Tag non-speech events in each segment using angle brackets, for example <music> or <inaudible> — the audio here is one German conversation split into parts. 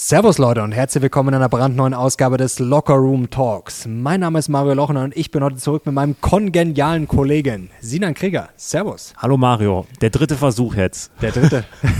Servus Leute und herzlich willkommen in einer brandneuen Ausgabe des Locker Room Talks. Mein Name ist Mario Lochner und ich bin heute zurück mit meinem kongenialen Kollegen Sinan Krieger. Servus. Hallo Mario, der dritte Versuch jetzt. Der dritte. <laughs>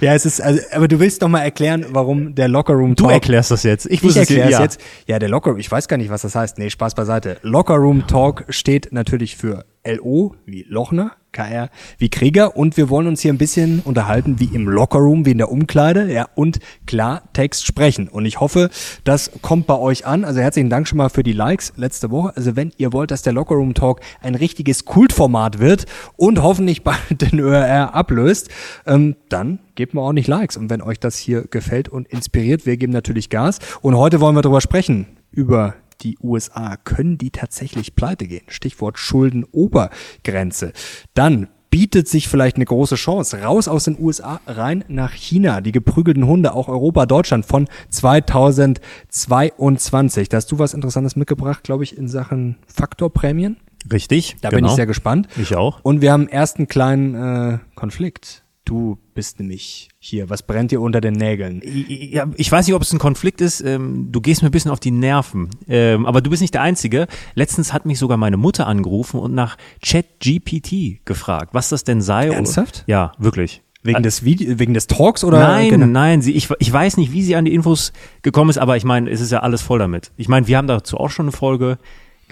Ja, es ist, also, aber du willst doch mal erklären, warum der Locker Room Du Talk. erklärst das jetzt. Ich Ich wusste es erkläre es ja. jetzt. Ja, der Locker, ich weiß gar nicht, was das heißt. Nee, Spaß beiseite. Locker Room Talk steht natürlich für LO wie Lochner, KR wie Krieger und wir wollen uns hier ein bisschen unterhalten wie im Locker Room, wie in der Umkleide, ja, und klar Text sprechen. Und ich hoffe, das kommt bei euch an. Also herzlichen Dank schon mal für die Likes letzte Woche. Also wenn ihr wollt, dass der Locker Room Talk ein richtiges Kultformat wird und hoffentlich bald <laughs> den ÖRR ablöst, ähm, dann gebt mir auch nicht Likes. Und wenn euch das hier gefällt und inspiriert, wir geben natürlich Gas. Und heute wollen wir darüber sprechen, über die USA. Können die tatsächlich pleite gehen? Stichwort Schuldenobergrenze. Dann bietet sich vielleicht eine große Chance. Raus aus den USA, rein nach China. Die geprügelten Hunde, auch Europa, Deutschland von 2022. Da hast du was Interessantes mitgebracht, glaube ich, in Sachen Faktorprämien. Richtig. Da bin ich sehr gespannt. Ich auch. Und wir haben erst einen kleinen äh, Konflikt. Du bist nämlich hier. Was brennt dir unter den Nägeln? Ja, ich weiß nicht, ob es ein Konflikt ist. Ähm, du gehst mir ein bisschen auf die Nerven. Ähm, aber du bist nicht der Einzige. Letztens hat mich sogar meine Mutter angerufen und nach ChatGPT gefragt, was das denn sei. Ernsthaft? Ja, wirklich. Wegen des Video, wegen des Talks oder? Nein, Genau. nein, sie, ich, ich weiß nicht, wie sie an die Infos gekommen ist, aber ich meine, es ist ja alles voll damit. Ich meine, wir haben dazu auch schon eine Folge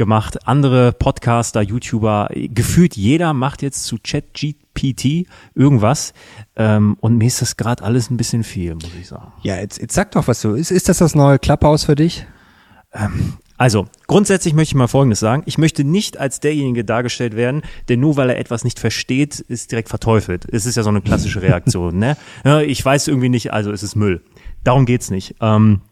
gemacht. Andere Podcaster, YouTuber, gefühlt jeder macht jetzt zu ChatGPT irgendwas. Ähm, und mir ist das gerade alles ein bisschen viel, muss ich sagen. Ja, jetzt, jetzt sag doch was so. Ist, ist das das neue Clubhouse für dich? Also, grundsätzlich möchte ich mal Folgendes sagen. Ich möchte nicht als derjenige dargestellt werden, der nur weil er etwas nicht versteht, ist direkt verteufelt. Es ist ja so eine klassische Reaktion, <laughs> ne? Ich weiß irgendwie nicht, also es ist Müll. Darum geht's nicht. Ähm,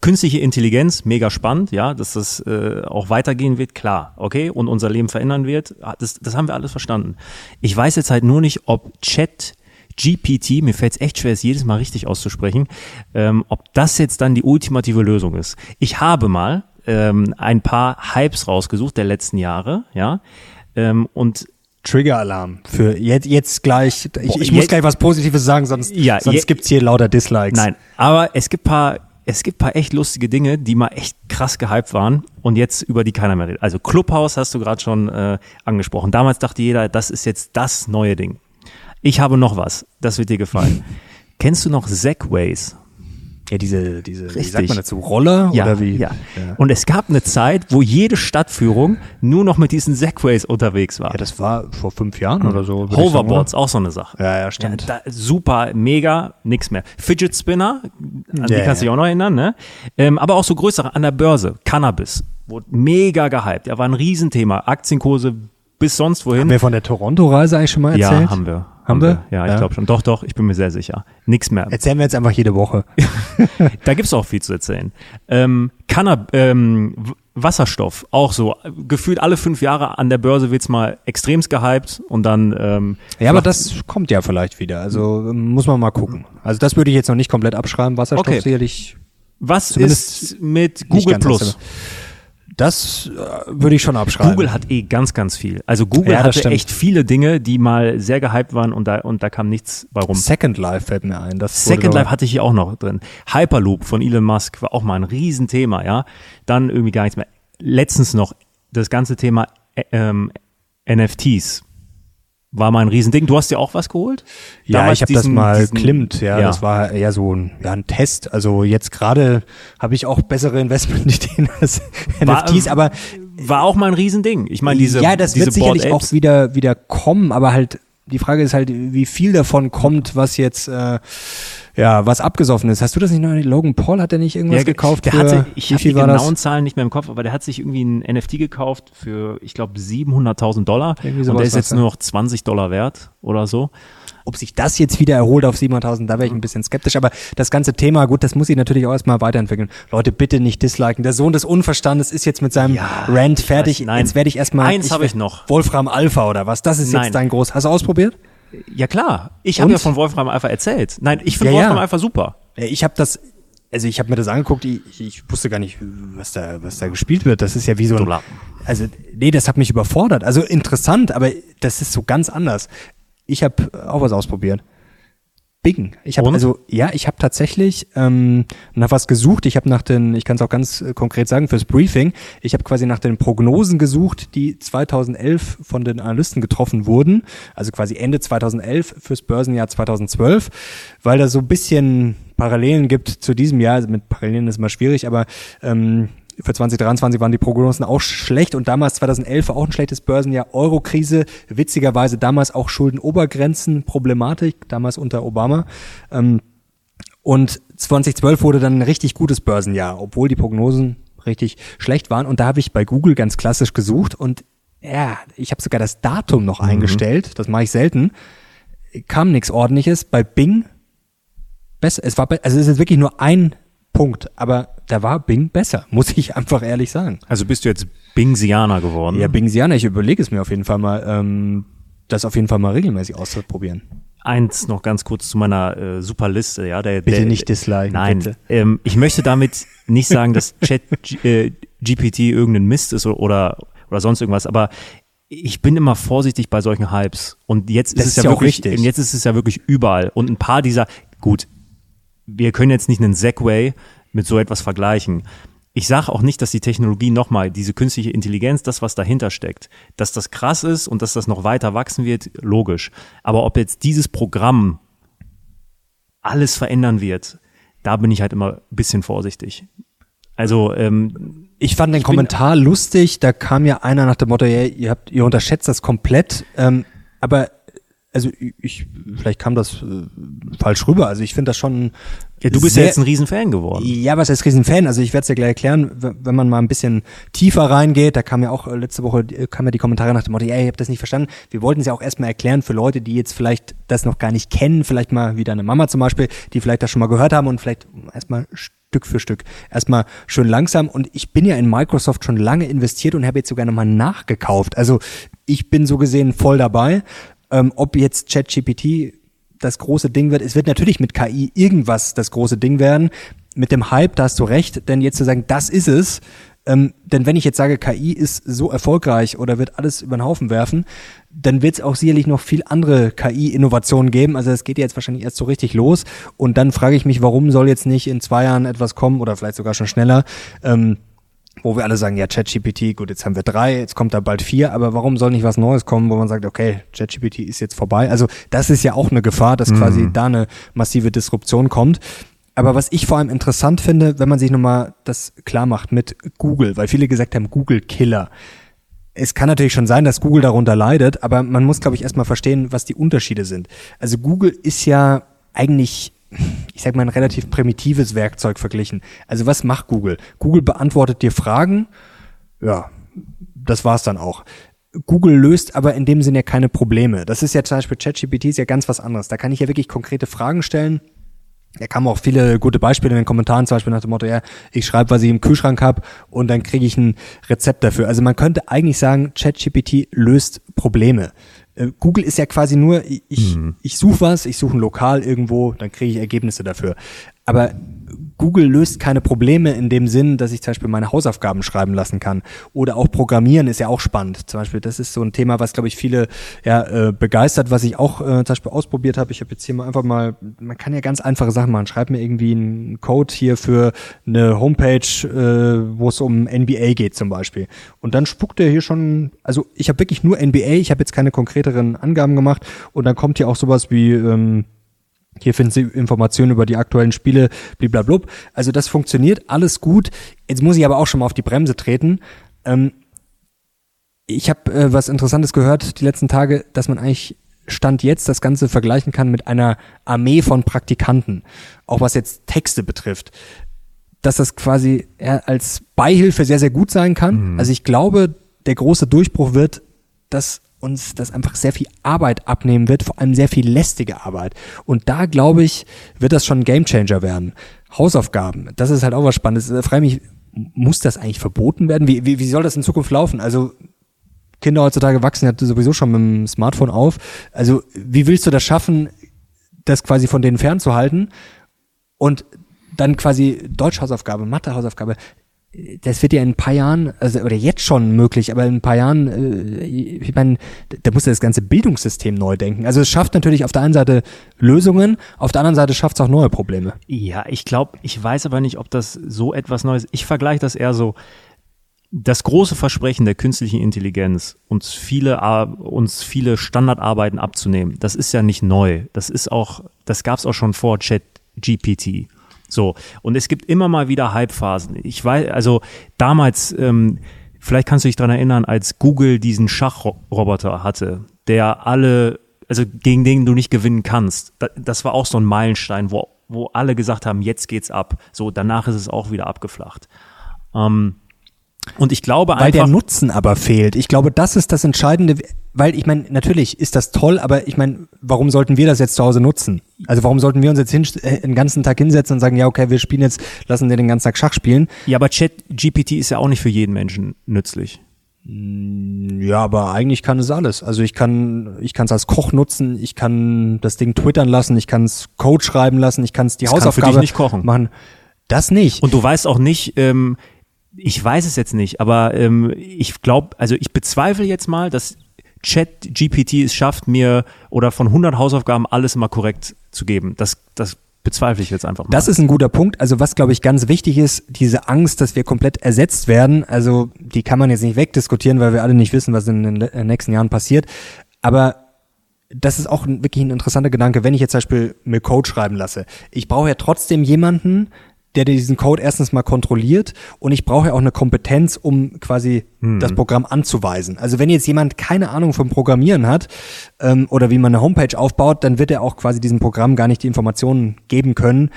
künstliche Intelligenz, mega spannend, ja, dass das äh, auch weitergehen wird, klar, okay, und unser Leben verändern wird, ah, das, das haben wir alles verstanden. Ich weiß jetzt halt nur nicht, ob Chat GPT, mir fällt es echt schwer, es jedes Mal richtig auszusprechen, ähm, ob das jetzt dann die ultimative Lösung ist. Ich habe mal ähm, ein paar Hypes rausgesucht der letzten Jahre, ja, ähm, und Trigger-Alarm. Für jetzt, jetzt gleich. Ich, ich muss gleich was Positives sagen, sonst, Ja, sonst gibt's hier lauter Dislikes. Nein, aber es gibt paar, es gibt paar echt lustige Dinge, die mal echt krass gehypt waren und jetzt über die keiner mehr redet. Also Clubhouse hast du gerade schon äh, angesprochen. Damals dachte jeder, das ist jetzt das neue Ding. Ich habe noch was, das wird dir gefallen. <laughs> Kennst du noch Segways? Ja, diese, diese, wie Richtig. sagt man dazu? Roller Ja, oder wie? ja. Und es gab eine Zeit, wo jede Stadtführung nur noch mit diesen Segways unterwegs war. Ja, das war vor fünf Jahren oder so. ich sagen, Hoverboards, auch so eine Sache. Ja, ja, stimmt. Ja, da, super, mega, nix mehr. Fidget Spinner, an die Ja, kannst du dich ja. auch noch erinnern, ne? Ähm, aber auch so größere an der Börse. Cannabis wurde mega gehypt. Ja, war ein Riesenthema. Aktienkurse bis sonst wohin. Haben wir von der Toronto-Reise eigentlich schon mal erzählt? ja, haben wir. Haben wir? Ja, ich Ja. glaube schon. Doch, doch, ich bin mir sehr sicher. Nix mehr. Erzählen wir jetzt einfach jede Woche. <laughs> Da gibt's auch viel zu erzählen. Ähm, Cannab ähm, Wasserstoff, auch so. Gefühlt alle fünf Jahre an der Börse wird's mal extremst gehypt und dann ähm, Ja, aber das kommt ja vielleicht wieder. Also ähm, muss man mal gucken. Also das würde ich jetzt noch nicht komplett abschreiben. Wasserstoff Okay. sicherlich Was ist mit Google Plus? Das äh, würde ich schon abschreiben. Google hat eh ganz, ganz viel. Also Google Ja, hatte stimmt. echt viele Dinge, die mal sehr gehypt waren und da, und da kam nichts bei rum. Second Life fällt mir ein. Das Second Life hatte ich hier auch noch drin. Hyperloop von Elon Musk war auch mal ein Riesenthema, ja. Dann irgendwie gar nichts mehr. Letztens noch das ganze Thema äh, ähm, NFTs war mal ein Riesending. Du hast dir auch was geholt? Ja, Damals ich habe das mal diesen- klimmt, ja, ja. Das war eher so ein, ja, ein Test. Also jetzt gerade habe ich auch bessere Investmentideen <laughs> als War- NFTs, aber War auch mal ein Riesending. Ich meine, diese ja, das diese wird sicherlich Board auch wieder wieder kommen, aber halt die Frage ist halt, wie viel davon kommt, was jetzt äh, ja, was abgesoffen ist. Hast du das nicht noch? Logan Paul hat er nicht irgendwas ge- gekauft? Der für, hatte, ich habe die genauen? Zahlen nicht mehr im Kopf, aber der hat sich irgendwie ein NFT gekauft für, ich glaube, 700.000 Dollar. Und der ist jetzt ja. nur noch 20 Dollar wert oder so. Ob sich das jetzt wieder erholt auf 700.000, da wäre ich ein bisschen skeptisch. Aber das ganze Thema, gut, das muss sich natürlich auch erstmal weiterentwickeln. Leute, bitte nicht disliken. Der Sohn des Unverstandes ist jetzt mit seinem Ja, Rant ich fertig. weiß, nein. Jetzt werde ich erstmal. Eins habe ich noch. Wolfram Alpha oder was? Das ist Nein. jetzt dein groß. Hast du ausprobiert? Ja klar, ich habe ja von Wolfram Alpha erzählt. Nein, ich finde Ja, ja. Wolfram Alpha super. Ja, Ich habe das, also ich habe mir das angeguckt, ich, ich wusste gar nicht, was da, was da gespielt wird. Das ist ja wie so ein, also nee, das hat mich überfordert. Also interessant, aber das ist so ganz anders. Ich habe auch was ausprobiert. Bing. Ich habe also ja, ich habe tatsächlich ähm, nach was gesucht. Ich habe nach den, ich kann es auch ganz äh, konkret sagen fürs Briefing. Ich habe quasi nach den Prognosen gesucht, die 2011 von den Analysten getroffen wurden. Also quasi Ende 2011 fürs Börsenjahr 2012, weil da so ein bisschen Parallelen gibt zu diesem Jahr. Also mit Parallelen ist immer schwierig, aber ähm, für 2023 waren die Prognosen auch schlecht und damals 2011 war auch ein schlechtes Börsenjahr. Eurokrise, witzigerweise damals auch Schuldenobergrenzen-Problematik, damals unter Obama. Ähm, und 2012 wurde dann ein richtig gutes Börsenjahr, obwohl die Prognosen richtig schlecht waren. Und da habe ich bei Google ganz klassisch gesucht und ja, ich habe sogar das Datum noch eingestellt. Das mache ich selten. Kam nichts ordentliches. Bei Bing besser. Es war, also es ist wirklich nur ein Punkt, aber da war Bing besser, muss ich einfach ehrlich sagen. Also bist du jetzt Bingsianer geworden. Ja, Bingsianer, ich überlege es mir auf jeden Fall mal, ähm, das auf jeden Fall mal regelmäßig auszuprobieren. Eins noch ganz kurz zu meiner äh, super Liste, ja. Der, Bitte der, nicht disliken, Nein. Ähm, ich möchte damit nicht sagen, dass <laughs> Chat äh, GPT irgendein Mist ist oder oder sonst irgendwas, aber ich bin immer vorsichtig bei solchen Hypes und jetzt Das ist es ist ja ja wirklich richtig. und jetzt ist es ja wirklich überall und ein paar dieser gut, wir können jetzt nicht einen Segway mit so etwas vergleichen. Ich sage auch nicht, dass die Technologie nochmal, diese künstliche Intelligenz, das, was dahinter steckt, dass das krass ist und dass das noch weiter wachsen wird, logisch. Aber ob jetzt dieses Programm alles verändern wird, da bin ich halt immer ein bisschen vorsichtig. Also, ähm, Ich fand den Kommentar lustig, da kam ja einer nach dem Motto, ja, ihr habt, ihr unterschätzt das komplett, ähm, aber also ich, vielleicht kam das äh, falsch rüber. Also ich finde das schon. ja, du bist sehr, ja jetzt ein Riesenfan geworden. Ja, was heißt Riesenfan? Also ich werde es dir gleich erklären, wenn man mal ein bisschen tiefer reingeht, da kam ja auch äh, letzte Woche äh, kam ja die Kommentare nach dem Motto, ja, ihr habt das nicht verstanden. Wir wollten es ja auch erstmal erklären für Leute, die jetzt vielleicht das noch gar nicht kennen, vielleicht mal wie deine Mama zum Beispiel, die vielleicht das schon mal gehört haben und vielleicht erstmal Stück für Stück, erstmal schön langsam. Und ich bin ja in Microsoft schon lange investiert und habe jetzt sogar nochmal nachgekauft. Also ich bin so gesehen voll dabei. Ähm, ob jetzt ChatGPT das große Ding wird. Es wird natürlich mit KI irgendwas das große Ding werden. Mit dem Hype, da hast du recht, denn jetzt zu sagen, das ist es, ähm, denn wenn ich jetzt sage, KI ist so erfolgreich oder wird alles über den Haufen werfen, dann wird es auch sicherlich noch viel andere KI-Innovationen geben. Also es geht jetzt wahrscheinlich erst so richtig los. Und dann frage ich mich, warum soll jetzt nicht in zwei Jahren etwas kommen oder vielleicht sogar schon schneller, ähm, wo wir alle sagen, ja, ChatGPT, gut, jetzt haben wir drei, jetzt kommt da bald vier, aber warum soll nicht was Neues kommen, wo man sagt, okay, ChatGPT ist jetzt vorbei? Also das ist ja auch eine Gefahr, dass quasi da eine massive Disruption kommt. Aber was ich vor allem interessant finde, wenn man sich nochmal das klar macht mit Google, weil viele gesagt haben, Google Killer. Es kann natürlich schon sein, dass Google darunter leidet, aber man muss, glaube ich, erstmal verstehen, was die Unterschiede sind. Also Google ist ja eigentlich, ich sag mal, ein relativ primitives Werkzeug verglichen. Also was macht Google? Google beantwortet dir Fragen, ja, das war's dann auch. Google löst aber in dem Sinne ja keine Probleme. Das ist ja zum Beispiel ChatGPT ist ja ganz was anderes. Da kann ich ja wirklich konkrete Fragen stellen. Da kamen auch viele gute Beispiele in den Kommentaren, zum Beispiel nach dem Motto, ja, ich schreibe, was ich im Kühlschrank habe und dann kriege ich ein Rezept dafür. Also man könnte eigentlich sagen, ChatGPT löst Probleme. Äh, Google ist ja quasi nur, ich, ich, ich suche was, ich suche ein Lokal irgendwo, dann kriege ich Ergebnisse dafür. Aber Google löst keine Probleme in dem Sinn, dass ich zum Beispiel meine Hausaufgaben schreiben lassen kann. Oder auch Programmieren ist ja auch spannend. Zum Beispiel, das ist so ein Thema, was, glaube ich, viele ja, äh, begeistert, was ich auch äh, zum Beispiel ausprobiert habe. Ich habe jetzt hier mal einfach mal, man kann ja ganz einfache Sachen machen. Schreib mir irgendwie einen Code hier für eine Homepage, äh, wo es um NBA geht zum Beispiel. Und dann spuckt er hier schon, also ich habe wirklich nur NBA, ich habe jetzt keine konkreteren Angaben gemacht. Und dann kommt hier auch sowas wie, ähm, hier finden Sie Informationen über die aktuellen Spiele, bliblablub. Also das funktioniert, alles gut. Jetzt muss ich aber auch schon mal auf die Bremse treten. Ähm, ich habe äh, was Interessantes gehört die letzten Tage, dass man eigentlich Stand jetzt das Ganze vergleichen kann mit einer Armee von Praktikanten, auch was jetzt Texte betrifft, dass das quasi als Beihilfe sehr, sehr gut sein kann. Mhm. Also ich glaube, der große Durchbruch wird, dass uns das einfach sehr viel Arbeit abnehmen wird, vor allem sehr viel lästige Arbeit. Und da glaube ich, wird das schon ein Gamechanger werden. Hausaufgaben, das ist halt auch was Spannendes. Da frage mich, muss das eigentlich verboten werden? Wie, wie, wie soll das in Zukunft laufen? Also Kinder heutzutage wachsen ja sowieso schon mit dem Smartphone auf. Also wie willst du das schaffen, das quasi von denen fernzuhalten? Und dann quasi Deutschhausaufgabe, Mathehausaufgabe, das wird ja in ein paar Jahren, also oder jetzt schon möglich, aber in ein paar Jahren, äh, ich meine, da muss ja das ganze Bildungssystem neu denken. Also es schafft natürlich auf der einen Seite Lösungen, auf der anderen Seite schafft es auch neue Probleme. Ja, ich glaube, ich weiß aber nicht, ob das so etwas Neues. Ich vergleiche das eher so. Das große Versprechen der künstlichen Intelligenz, uns viele, uns viele Standardarbeiten abzunehmen, das ist ja nicht neu. Das ist auch, das gab es auch schon vor Chat GPT. So. Und es gibt immer mal wieder Hypephasen. Ich weiß, also damals, ähm, vielleicht kannst du dich dran erinnern, als Google diesen Schachroboter hatte, der alle, also gegen den du nicht gewinnen kannst. Das war auch so ein Meilenstein, wo, wo alle gesagt haben, jetzt geht's ab. So, danach ist es auch wieder abgeflacht. Ähm, und ich glaube einfach. Weil der Nutzen aber fehlt. Ich glaube, das ist das Entscheidende, weil ich meine, natürlich ist das toll, aber ich meine, warum sollten wir das jetzt zu Hause nutzen? Also warum sollten wir uns jetzt hin, äh, den ganzen Tag hinsetzen und sagen, ja, okay, wir spielen jetzt, lassen wir den ganzen Tag Schach spielen? Ja, aber Chat GPT ist ja auch nicht für jeden Menschen nützlich. Mm, ja, aber eigentlich kann es alles. Also ich kann, ich kann es als Koch nutzen, ich kann das Ding twittern lassen, ich kann es Code schreiben lassen, ich kann es die das Hausaufgabe kann für dich nicht kochen. machen. Das nicht. Und du weißt auch nicht, ähm, ich weiß es jetzt nicht, aber ähm, ich glaube, also ich bezweifle jetzt mal, dass Chat GPT es schafft, mir oder von 100 Hausaufgaben alles immer korrekt zu geben. Das, das bezweifle ich jetzt einfach mal. Das ist ein guter Punkt. Also was, glaube ich, ganz wichtig ist, diese Angst, dass wir komplett ersetzt werden, also die kann man jetzt nicht wegdiskutieren, weil wir alle nicht wissen, was in den nächsten Jahren passiert. Aber das ist auch wirklich ein interessanter Gedanke, wenn ich jetzt zum Beispiel mir Code schreiben lasse. Ich brauche ja trotzdem jemanden, der diesen Code erstens mal kontrolliert und ich brauche ja auch eine Kompetenz, um quasi hm. das Programm anzuweisen. Also wenn jetzt jemand keine Ahnung vom Programmieren hat ähm, oder wie man eine Homepage aufbaut, dann wird er auch quasi diesem Programm gar nicht die Informationen geben können,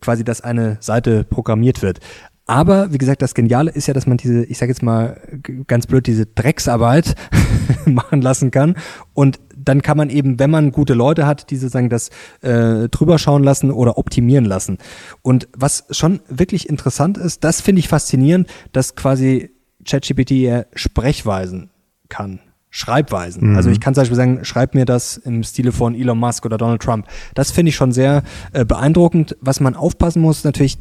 quasi, dass eine Seite programmiert wird. Aber wie gesagt, das Geniale ist ja, dass man diese, ich sage jetzt mal ganz blöd, diese Drecksarbeit <laughs> machen lassen kann und dann kann man eben, wenn man gute Leute hat, diese sagen, das äh, drüber schauen lassen oder optimieren lassen. Und was schon wirklich interessant ist, das finde ich faszinierend, dass quasi ChatGPT eher Sprechweisen kann. Schreibweisen. Mhm. Also ich kann zum Beispiel sagen, schreib mir das im Stile von Elon Musk oder Donald Trump. Das finde ich schon sehr äh, beeindruckend. Was man aufpassen muss, natürlich,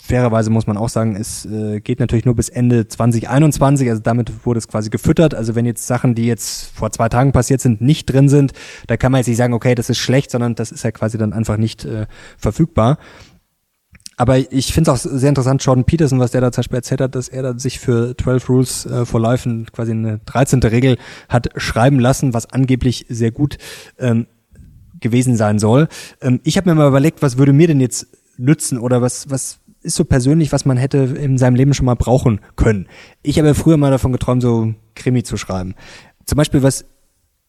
fairerweise muss man auch sagen, es äh, geht natürlich nur bis Ende 2021, also damit wurde es quasi gefüttert. Also wenn jetzt Sachen, die jetzt vor zwei Tagen passiert sind, nicht drin sind, da kann man jetzt nicht sagen, okay, das ist schlecht, sondern das ist ja quasi dann einfach nicht äh, verfügbar. Aber ich finde es auch sehr interessant, Jordan Peterson, was der da zum Beispiel erzählt hat, dass er da sich für 12 Rules äh, for Life quasi eine 13. Regel hat schreiben lassen, was angeblich sehr gut ähm, gewesen sein soll. Ähm, ich habe mir mal überlegt, was würde mir denn jetzt nützen oder was, was ist so persönlich, was man hätte in seinem Leben schon mal brauchen können. Ich habe ja früher mal davon geträumt, so Krimi zu schreiben. Zum Beispiel, was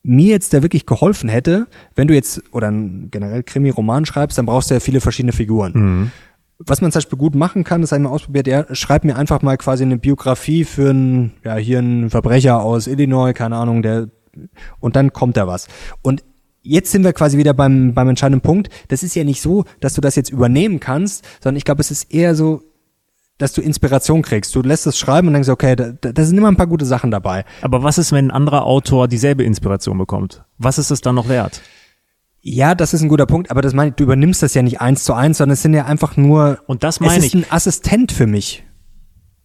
mir jetzt da wirklich geholfen hätte, wenn du jetzt oder generell Krimi-Roman schreibst, dann brauchst du ja viele verschiedene Figuren. Mhm. Was man zum Beispiel gut machen kann, das habe ich mal ausprobiert, ja, schreib mir einfach mal quasi eine Biografie für einen, ja, hier einen Verbrecher aus Illinois, keine Ahnung, der, und dann kommt da was. Und jetzt sind wir quasi wieder beim, beim entscheidenden Punkt. Das ist ja nicht so, dass du das jetzt übernehmen kannst, sondern ich glaube, es ist eher so, dass du Inspiration kriegst. Du lässt es schreiben und denkst, okay, da, da sind immer ein paar gute Sachen dabei. Aber was ist, wenn ein anderer Autor dieselbe Inspiration bekommt? Was ist es dann noch wert? Ja, das ist ein guter Punkt, aber das meine ich, du übernimmst das ja nicht eins zu eins, sondern es sind ja einfach nur. Und das meine ich. Es ist ein Assistent für mich.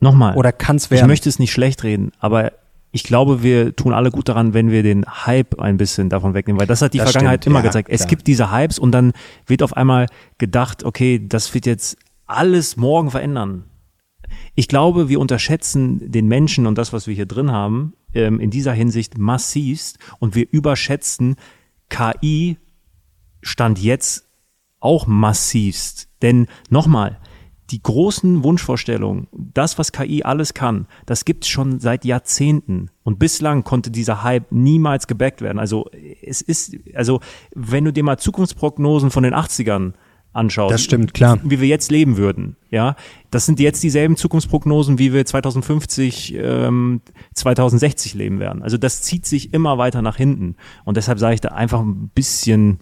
Nochmal. Oder kann's werden. Ich möchte es nicht schlecht reden, aber ich glaube, wir tun alle gut daran, wenn wir den Hype ein bisschen davon wegnehmen, weil das hat die das Vergangenheit stimmt, immer ja, gezeigt. Es klar. gibt diese Hypes und dann wird auf einmal gedacht, okay, das wird jetzt alles morgen verändern. Ich glaube, wir unterschätzen den Menschen und das, was wir hier drin haben, ähm, in dieser Hinsicht massivst und wir überschätzen KI Stand jetzt auch massivst. Denn nochmal, die großen Wunschvorstellungen, das, was KI alles kann, das gibt's schon seit Jahrzehnten. Und bislang konnte dieser Hype niemals gebackt werden. Also es ist, also wenn du dir mal Zukunftsprognosen von den 80ern anschaust, Das stimmt, klar. wie wir jetzt leben würden, ja, das sind jetzt dieselben Zukunftsprognosen, wie wir 2050, ähm, 2060 leben werden. Also das zieht sich immer weiter nach hinten. Und deshalb sage ich da einfach ein bisschen,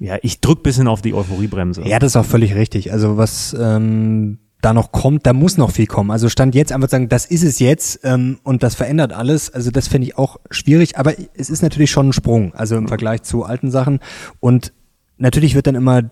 ja, ich drück bisschen auf die Euphoriebremse. Ja, das ist auch völlig richtig. Also was ähm, da noch kommt, da muss noch viel kommen. Also stand jetzt einfach sagen, das ist es jetzt ähm, und das verändert alles. Also das finde ich auch schwierig, aber es ist natürlich schon ein Sprung, also im Vergleich zu alten Sachen. Und natürlich wird dann immer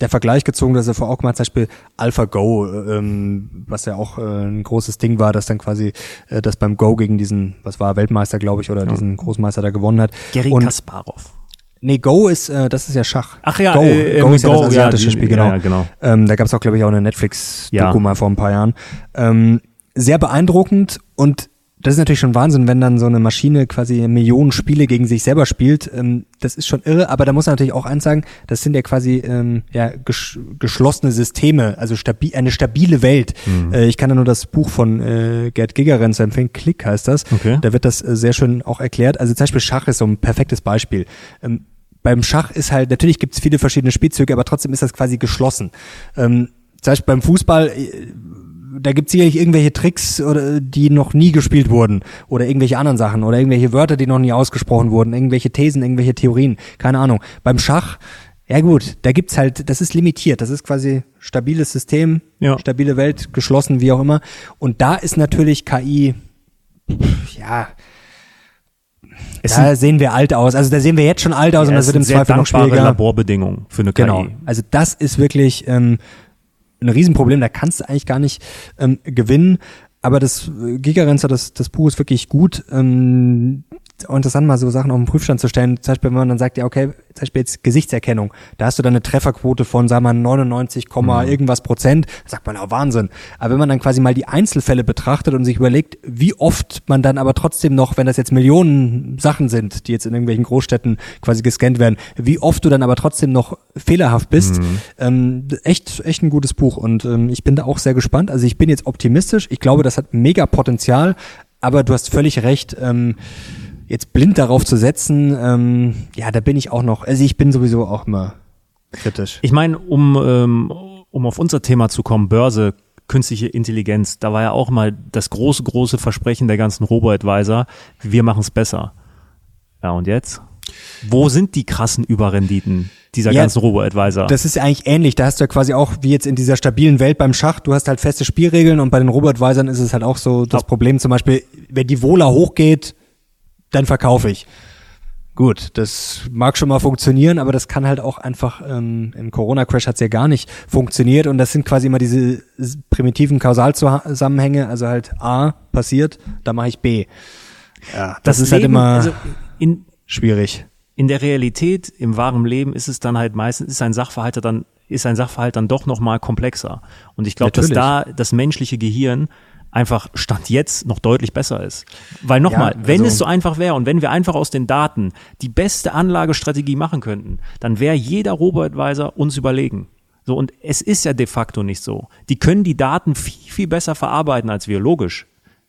der Vergleich gezogen, dass er vor auch mal zum Beispiel AlphaGo, ähm, was ja auch äh, ein großes Ding war, dass dann quasi äh, das beim Go gegen diesen, was war Weltmeister, glaube ich, oder diesen Großmeister da gewonnen hat. Gary Kasparov. Nee, Go ist, äh, das ist ja Schach. Ach ja, Go, äh, Go äh, ist ja Go, das ja, asiatische die- Spiel, ja, genau. ja, genau. Ähm, da gab es auch, glaube ich, auch eine Netflix-Doku Ja. mal vor ein paar Jahren. Ähm, sehr beeindruckend und das ist natürlich schon Wahnsinn, wenn dann so eine Maschine quasi Millionen Spiele gegen sich selber spielt. Ähm, das ist schon irre, aber da muss man natürlich auch eins sagen, das sind ja quasi ähm, ja, ges geschlossene Systeme, also stabi eine stabile Welt. Mhm. Äh, ich kann da nur das Buch von äh, Gerd Gigerenz empfehlen, Klick heißt das. Okay. Da wird das äh, sehr schön auch erklärt. Also zum Beispiel Schach ist so ein perfektes Beispiel. Ähm, beim Schach ist halt, natürlich gibt es viele verschiedene Spielzüge, aber trotzdem ist das quasi geschlossen. Ähm, zum Beispiel beim Fußball, äh, da gibt es sicherlich irgendwelche Tricks, oder, die noch nie gespielt wurden oder irgendwelche anderen Sachen oder irgendwelche Wörter, die noch nie ausgesprochen wurden, irgendwelche Thesen, irgendwelche Theorien, keine Ahnung. Beim Schach, ja gut, da gibt's halt, das ist limitiert, das ist quasi stabiles System, Ja. stabile Welt, geschlossen, wie auch immer. Und da ist natürlich KI, ja, Es da sehen wir alt aus. Also da sehen wir jetzt schon alt aus und ja, das es wird im Zweifel noch schwieriger. Laborbedingungen für eine Genau. KI. Also das ist wirklich ähm, ein Riesenproblem. Da kannst du eigentlich gar nicht ähm, gewinnen. Aber das äh, Gigarenzer, das, das Buch ist wirklich gut. Ähm, interessant mal so Sachen auf den Prüfstand zu stellen. Zum Beispiel, wenn man dann sagt, ja, okay, zum Beispiel jetzt Gesichtserkennung. Da hast du dann eine Trefferquote von, sagen wir mal, 99, irgendwas Prozent. Sagt man, oh, Wahnsinn. Aber wenn man dann quasi mal die Einzelfälle betrachtet und sich überlegt, wie oft man dann aber trotzdem noch, wenn das jetzt Millionen Sachen sind, die jetzt in irgendwelchen Großstädten quasi gescannt werden, wie oft du dann aber trotzdem noch fehlerhaft bist. Ähm, echt, echt ein gutes Buch und ähm, ich bin da auch sehr gespannt. Also ich bin jetzt optimistisch. Ich glaube, das hat mega Potenzial, aber du hast völlig recht. Ähm, jetzt blind darauf zu setzen, ähm, ja, da bin ich auch noch, also ich bin sowieso auch immer kritisch. Ich meine, um, ähm, um auf unser Thema zu kommen, Börse, künstliche Intelligenz, da war ja auch mal das große, große Versprechen der ganzen Robo-Advisor, wir machen es besser. Ja, und jetzt? Wo sind die krassen Überrenditen dieser Ja, ganzen Robo-Advisor? Das ist ja eigentlich ähnlich. Da hast du ja quasi auch, wie jetzt in dieser stabilen Welt beim Schach, du hast halt feste Spielregeln und bei den Robotweisern ist es halt auch so das. Problem zum Beispiel, wenn die Vola hochgeht, dann verkaufe ich. Gut, das mag schon mal funktionieren, aber das kann halt auch einfach, ähm, im Corona-Crash hat's ja gar nicht funktioniert und das sind quasi immer diese primitiven Kausalzusammenhänge, also halt A passiert, dann mache ich B. Ja, das, ist halt Leben, immer also in, schwierig. in der Realität, im wahren Leben ist es dann halt meistens, ist ein Sachverhalt dann, ist ein Sachverhalt dann doch nochmal komplexer. Und ich glaube, dass da das menschliche Gehirn einfach Stand jetzt noch deutlich besser ist. Weil nochmal, Ja, wenn also- es so einfach wäre und wenn wir einfach aus den Daten die beste Anlagestrategie machen könnten, dann wäre jeder Robo-Advisor uns überlegen. So, und es ist ja de facto nicht so. Die können die Daten viel, viel besser verarbeiten als wir, logisch.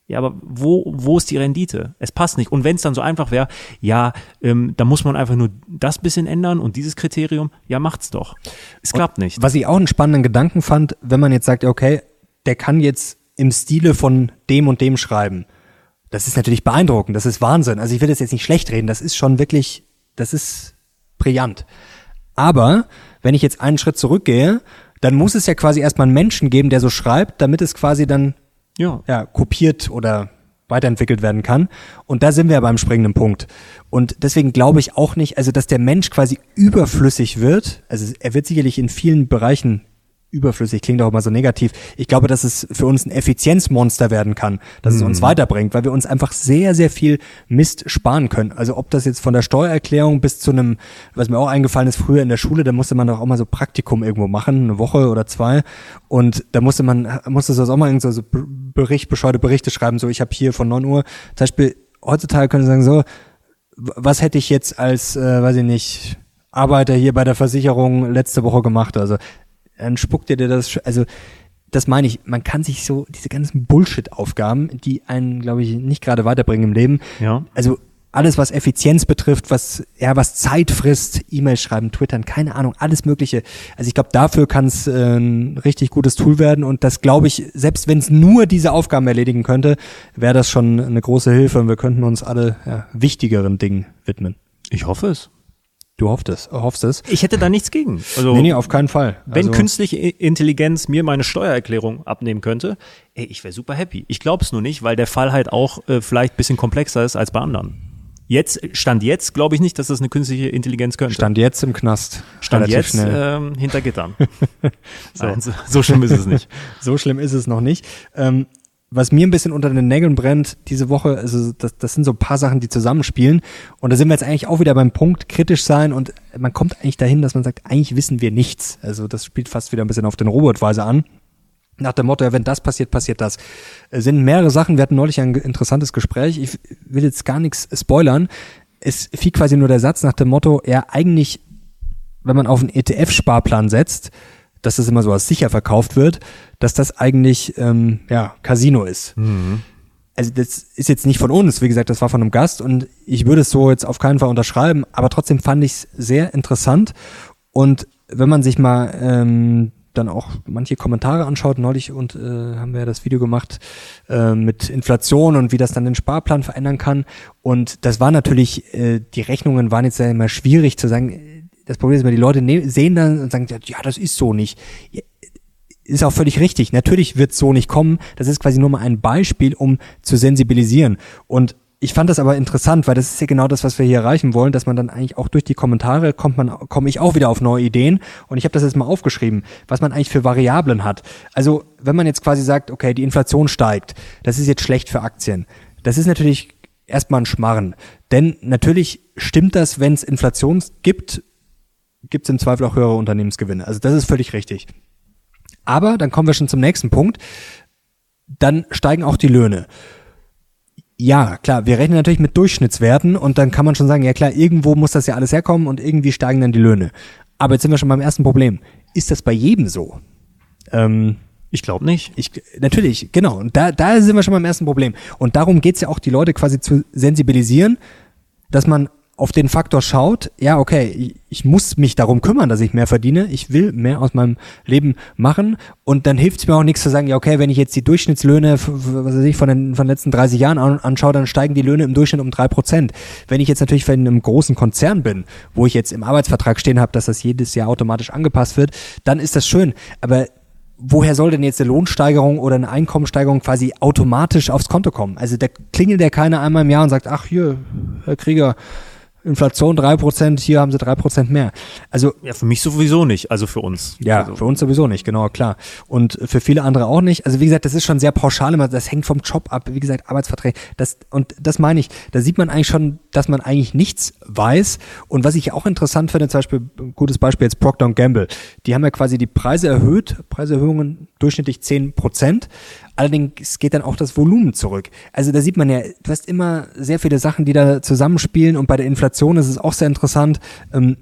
Ja, aber wo, wo ist die Rendite? Es passt nicht. Und wenn es dann so einfach wäre, ja, ähm, da muss man einfach nur das bisschen ändern und dieses Kriterium, ja, macht's doch. Es klappt nicht. Was ich auch einen spannenden Gedanken fand, wenn man jetzt sagt, okay, der kann jetzt im Stile von dem und dem schreiben. Das ist natürlich beeindruckend, das ist Wahnsinn. Also ich will das jetzt nicht schlecht reden, das ist schon wirklich, das ist brillant. Aber wenn ich jetzt einen Schritt zurückgehe, dann muss es ja quasi erstmal einen Menschen geben, der so schreibt, damit es quasi dann Ja. ja, kopiert oder weiterentwickelt werden kann. Und da sind wir ja beim springenden Punkt. Und deswegen glaube ich auch nicht, also dass der Mensch quasi überflüssig wird. Also er wird sicherlich in vielen Bereichen überflüssig, klingt auch immer so negativ. Ich glaube, dass es für uns ein Effizienzmonster werden kann, dass es uns weiterbringt, weil wir uns einfach sehr, sehr viel Mist sparen können. Also ob das jetzt von der Steuererklärung bis zu einem, was mir auch eingefallen ist, früher in der Schule, da musste man doch auch mal so Praktikum irgendwo machen, eine Woche oder zwei. Und da musste man, musste das auch mal irgend so so Bericht, bescheuerte Berichte schreiben, so ich habe hier von 9 Uhr, zum Beispiel heutzutage können Sie sagen, so, was hätte ich jetzt als, äh, weiß ich nicht, Arbeiter hier bei der Versicherung letzte Woche gemacht? Also dann spuckt ihr dir das, also das meine ich, man kann sich so diese ganzen Bullshit-Aufgaben, die einen, glaube ich, nicht gerade weiterbringen im Leben, Ja. also alles, was Effizienz betrifft, was ja was Zeit frisst, E-Mails schreiben, twittern, keine Ahnung, alles Mögliche. Also ich glaube, dafür kann es äh, ein richtig gutes Tool werden und das glaube ich, selbst wenn es nur diese Aufgaben erledigen könnte, wäre das schon eine große Hilfe und wir könnten uns alle ja, wichtigeren Dingen widmen. Ich hoffe es. Du hoffst es, hoffst es. Ich hätte da nichts gegen. Also, Nee, nee, auf keinen Fall. wenn also, künstliche Intelligenz mir meine Steuererklärung abnehmen könnte, ey, ich wäre super happy. Ich glaube es nur nicht, weil der Fall halt auch äh, vielleicht ein bisschen komplexer ist als bei anderen. Jetzt, Stand jetzt, glaube ich nicht, dass das eine künstliche Intelligenz könnte. Stand jetzt im Knast. Stand relativ jetzt ähm, hinter Gittern. <laughs> so. so, so schlimm ist es nicht. <laughs> So schlimm ist es noch nicht. Ähm, was mir ein bisschen unter den Nägeln brennt diese Woche, also das, das sind so ein paar Sachen, die zusammenspielen. Und da sind wir jetzt eigentlich auch wieder beim Punkt kritisch sein und man kommt eigentlich dahin, dass man sagt, eigentlich wissen wir nichts. Also das spielt fast wieder ein bisschen auf den Robotweise an. Nach dem Motto, ja, wenn das passiert, passiert das. Es sind mehrere Sachen. Wir hatten neulich ein interessantes Gespräch. Ich will jetzt gar nichts spoilern. Es fiel quasi nur der Satz nach dem Motto, ja, eigentlich, wenn man auf einen ETF-Sparplan setzt, dass das immer so als sicher verkauft wird, dass das eigentlich ähm, ja Casino ist. Also das ist jetzt nicht von uns, wie gesagt, das war von einem Gast und ich würde es so jetzt auf keinen Fall unterschreiben, aber trotzdem fand ich es sehr interessant und wenn man sich mal ähm, dann auch manche Kommentare anschaut, neulich und äh, haben wir ja das Video gemacht äh, mit Inflation und wie das dann den Sparplan verändern kann und das war natürlich, äh, die Rechnungen waren jetzt ja immer schwierig zu sagen, das Problem ist immer, die Leute ne sehen dann und sagen, ja, das ist so nicht. Ist auch völlig richtig. Natürlich wird so nicht kommen. Das ist quasi nur mal ein Beispiel, um zu sensibilisieren. Und ich fand das aber interessant, weil das ist ja genau das, was wir hier erreichen wollen, dass man dann eigentlich auch durch die Kommentare kommt man, komme ich auch wieder auf neue Ideen. Und ich habe das jetzt mal aufgeschrieben, was man eigentlich für Variablen hat. Also wenn man jetzt quasi sagt, okay, die Inflation steigt, das ist jetzt schlecht für Aktien. Das ist natürlich erstmal ein Schmarren. Denn natürlich stimmt das, wenn es Inflation gibt, gibt es im Zweifel auch höhere Unternehmensgewinne. Also das ist völlig richtig. Aber dann kommen wir schon zum nächsten Punkt. Dann steigen auch die Löhne. Ja, klar, wir rechnen natürlich mit Durchschnittswerten und dann kann man schon sagen, ja klar, irgendwo muss das ja alles herkommen und irgendwie steigen dann die Löhne. Aber jetzt sind wir schon beim ersten Problem. Ist das bei jedem so? Ähm, Ich glaube nicht. ich, natürlich, genau. Und da, da sind wir schon beim ersten Problem. Und darum geht's ja auch, die Leute quasi zu sensibilisieren, dass man auf den Faktor schaut, ja, okay, ich, muss mich darum kümmern, dass ich mehr verdiene, ich will mehr aus meinem Leben machen und dann hilft es mir auch nichts zu sagen, ja, okay, wenn ich jetzt die Durchschnittslöhne, was weiß ich, von den, von den letzten 30 Jahren an, anschaue, dann steigen die Löhne im Durchschnitt um drei Prozent. Wenn ich jetzt natürlich in einem großen Konzern bin, wo ich jetzt im Arbeitsvertrag stehen habe, dass das jedes Jahr automatisch angepasst wird, dann ist das schön, aber woher soll denn jetzt eine Lohnsteigerung oder eine Einkommensteigerung quasi automatisch aufs Konto kommen? Also da klingelt ja keiner einmal im Jahr und sagt, ach hier, Herr Krieger, Inflation drei Prozent, hier haben sie drei Prozent mehr. Also Ja, für mich sowieso nicht, also für uns. ja, also, für uns sowieso nicht, genau, klar. Und für viele andere auch nicht. Also wie gesagt, das ist schon sehr pauschal immer, das hängt vom Job ab, wie gesagt, Arbeitsverträge. Das, und das meine ich, da sieht man eigentlich schon, dass man eigentlich nichts weiß. Und was ich auch interessant finde, zum Beispiel, ein gutes Beispiel jetzt Procter Gamble. Die haben ja quasi die Preise erhöht, Preiserhöhungen durchschnittlich 10 Prozent. Allerdings geht dann auch das Volumen zurück. Also da sieht man ja, du hast immer sehr viele Sachen, die da zusammenspielen und bei der Inflation ist es auch sehr interessant. Ähm,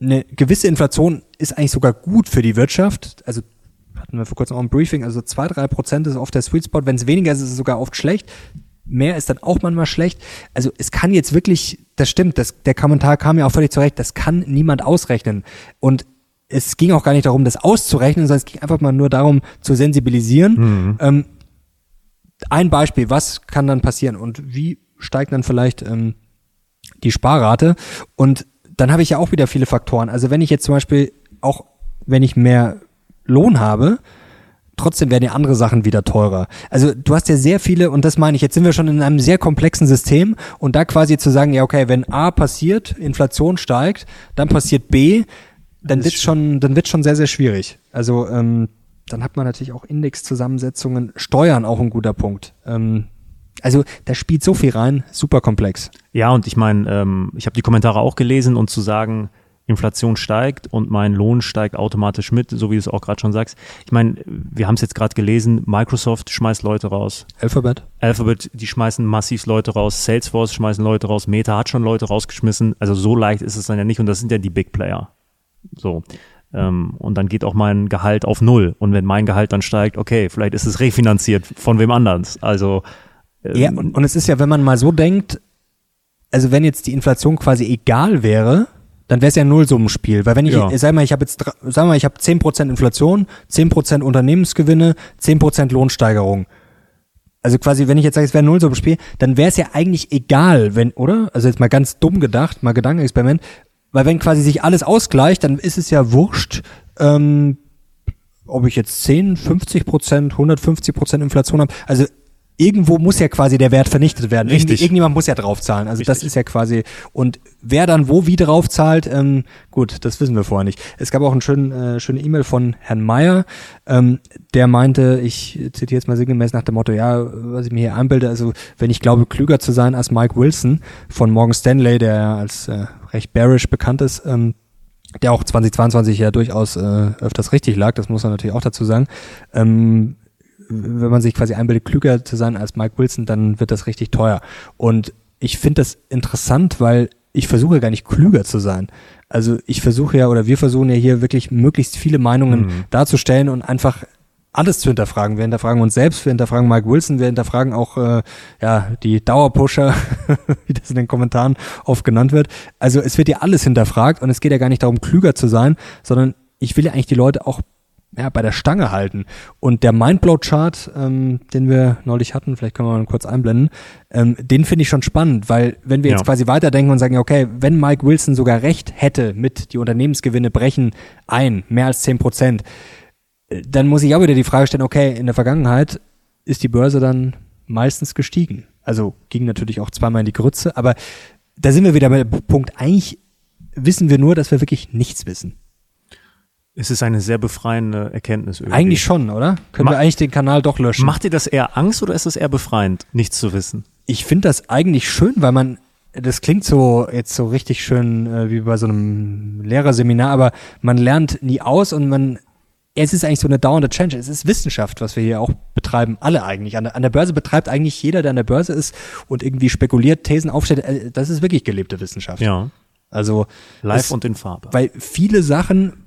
eine gewisse Inflation ist eigentlich sogar gut für die Wirtschaft. Also hatten wir vor kurzem auch ein Briefing, also zwei, drei Prozent ist oft der Sweet Spot. Wenn es weniger ist, ist es sogar oft schlecht. Mehr ist dann auch manchmal schlecht. Also es kann jetzt wirklich, das stimmt, das, der Kommentar kam ja auch völlig zurecht, das kann niemand ausrechnen. Und es ging auch gar nicht darum, das auszurechnen, sondern es ging einfach mal nur darum, zu sensibilisieren. Ähm, ein Beispiel, was kann dann passieren und wie steigt dann vielleicht ähm, die Sparrate? Und dann habe ich ja auch wieder viele Faktoren. Also wenn ich jetzt zum Beispiel auch, wenn ich mehr Lohn habe, trotzdem werden ja andere Sachen wieder teurer. Also du hast ja sehr viele, und das meine ich, jetzt sind wir schon in einem sehr komplexen System und da quasi zu sagen, ja okay, wenn A passiert, Inflation steigt, dann passiert B, dann wird schon, dann wird schon sehr, sehr schwierig. Also ähm, dann hat man natürlich auch Indexzusammensetzungen, Steuern auch ein guter Punkt. Ähm, also da spielt so viel rein, super komplex. Ja, und ich meine, ähm, ich habe die Kommentare auch gelesen und zu sagen, Inflation steigt und mein Lohn steigt automatisch mit, so wie du es auch gerade schon sagst. Ich meine, wir haben es jetzt gerade gelesen, Microsoft schmeißt Leute raus. Alphabet? Alphabet, die schmeißen massiv Leute raus, Salesforce schmeißen Leute raus, Meta hat schon Leute rausgeschmissen. Also so leicht ist es dann ja nicht und das sind ja die Big Player. So. Ähm, und dann geht auch mein Gehalt auf Null. Und wenn mein Gehalt dann steigt, okay, vielleicht ist es refinanziert von wem anders. Also ähm, ja, und, und es ist ja, wenn man mal so denkt, also wenn jetzt die Inflation quasi egal wäre, dann wäre es ja ein Nullsummenspiel. Weil wenn ich, ja. sag mal, ich habe jetzt, sag mal, ich habe 10% Inflation, 10% Unternehmensgewinne, 10% Lohnsteigerung. Also quasi, wenn ich jetzt sage, es wäre ein Nullsummenspiel, dann wäre es ja eigentlich egal, wenn, oder? Also jetzt mal ganz dumm gedacht, mal Gedankenexperiment, weil wenn quasi sich alles ausgleicht, dann ist es ja wurscht, ähm, ob ich jetzt 10, 50 Prozent, 150 Prozent Inflation habe. Also irgendwo muss ja quasi der Wert vernichtet werden. Richtig. Irgend, irgendjemand muss ja draufzahlen. Also Richtig. das ist ja quasi und wer dann wo wie draufzahlt, ähm, gut, das wissen wir vorher nicht. Es gab auch eine schöne, äh, schöne E-Mail von Herrn Meyer, ähm, der meinte, ich zitiere jetzt mal sinngemäß nach dem Motto, ja, was ich mir hier einbilde, also wenn ich glaube, klüger zu sein als Mike Wilson von Morgan Stanley, der als äh, recht bearish bekannt ist, ähm, der auch 2022 ja durchaus äh, öfters richtig lag, das muss man natürlich auch dazu sagen. Ähm, wenn man sich quasi einbildet, klüger zu sein als Mike Wilson, dann wird das richtig teuer. Und ich finde das interessant, weil ich versuche gar nicht klüger zu sein. Also ich versuche ja oder wir versuchen ja hier wirklich möglichst viele Meinungen mhm. darzustellen und einfach alles zu hinterfragen. Wir hinterfragen uns selbst, wir hinterfragen Mike Wilson, wir hinterfragen auch äh, ja die Dauerpusher, <laughs> wie das in den Kommentaren oft genannt wird. Also es wird ja alles hinterfragt und es geht ja gar nicht darum, klüger zu sein, sondern ich will ja eigentlich die Leute auch ja, bei der Stange halten. Und der Mindblow-Chart, ähm, den wir neulich hatten, vielleicht können wir mal kurz einblenden, ähm, den finde ich schon spannend, weil wenn wir jetzt ja. quasi weiterdenken und sagen, okay, wenn Mike Wilson sogar recht hätte mit die Unternehmensgewinne brechen ein, mehr als zehn Prozent, äh, dann muss ich auch wieder die Frage stellen, okay, in der Vergangenheit ist die Börse dann meistens gestiegen. Also ging natürlich auch zweimal in die Grütze, aber da sind wir wieder bei dem Punkt, eigentlich wissen wir nur, dass wir wirklich nichts wissen. Es ist eine sehr befreiende Erkenntnis irgendwie. Eigentlich schon, oder? Können Ma wir eigentlich den Kanal doch löschen? Macht dir das eher Angst oder ist es eher befreiend, nichts zu wissen? Ich finde das eigentlich schön, weil man, das klingt so jetzt so richtig schön äh, wie bei so einem Lehrerseminar, aber man lernt nie aus und man, es ist eigentlich so eine dauernde Change. Es ist Wissenschaft, was wir hier auch betreiben, alle eigentlich. An der, an der Börse betreibt eigentlich jeder, der an der Börse ist und irgendwie spekuliert, Thesen aufstellt. Äh, das ist wirklich gelebte Wissenschaft. Ja. Also live es, und in Farbe. Weil viele Sachen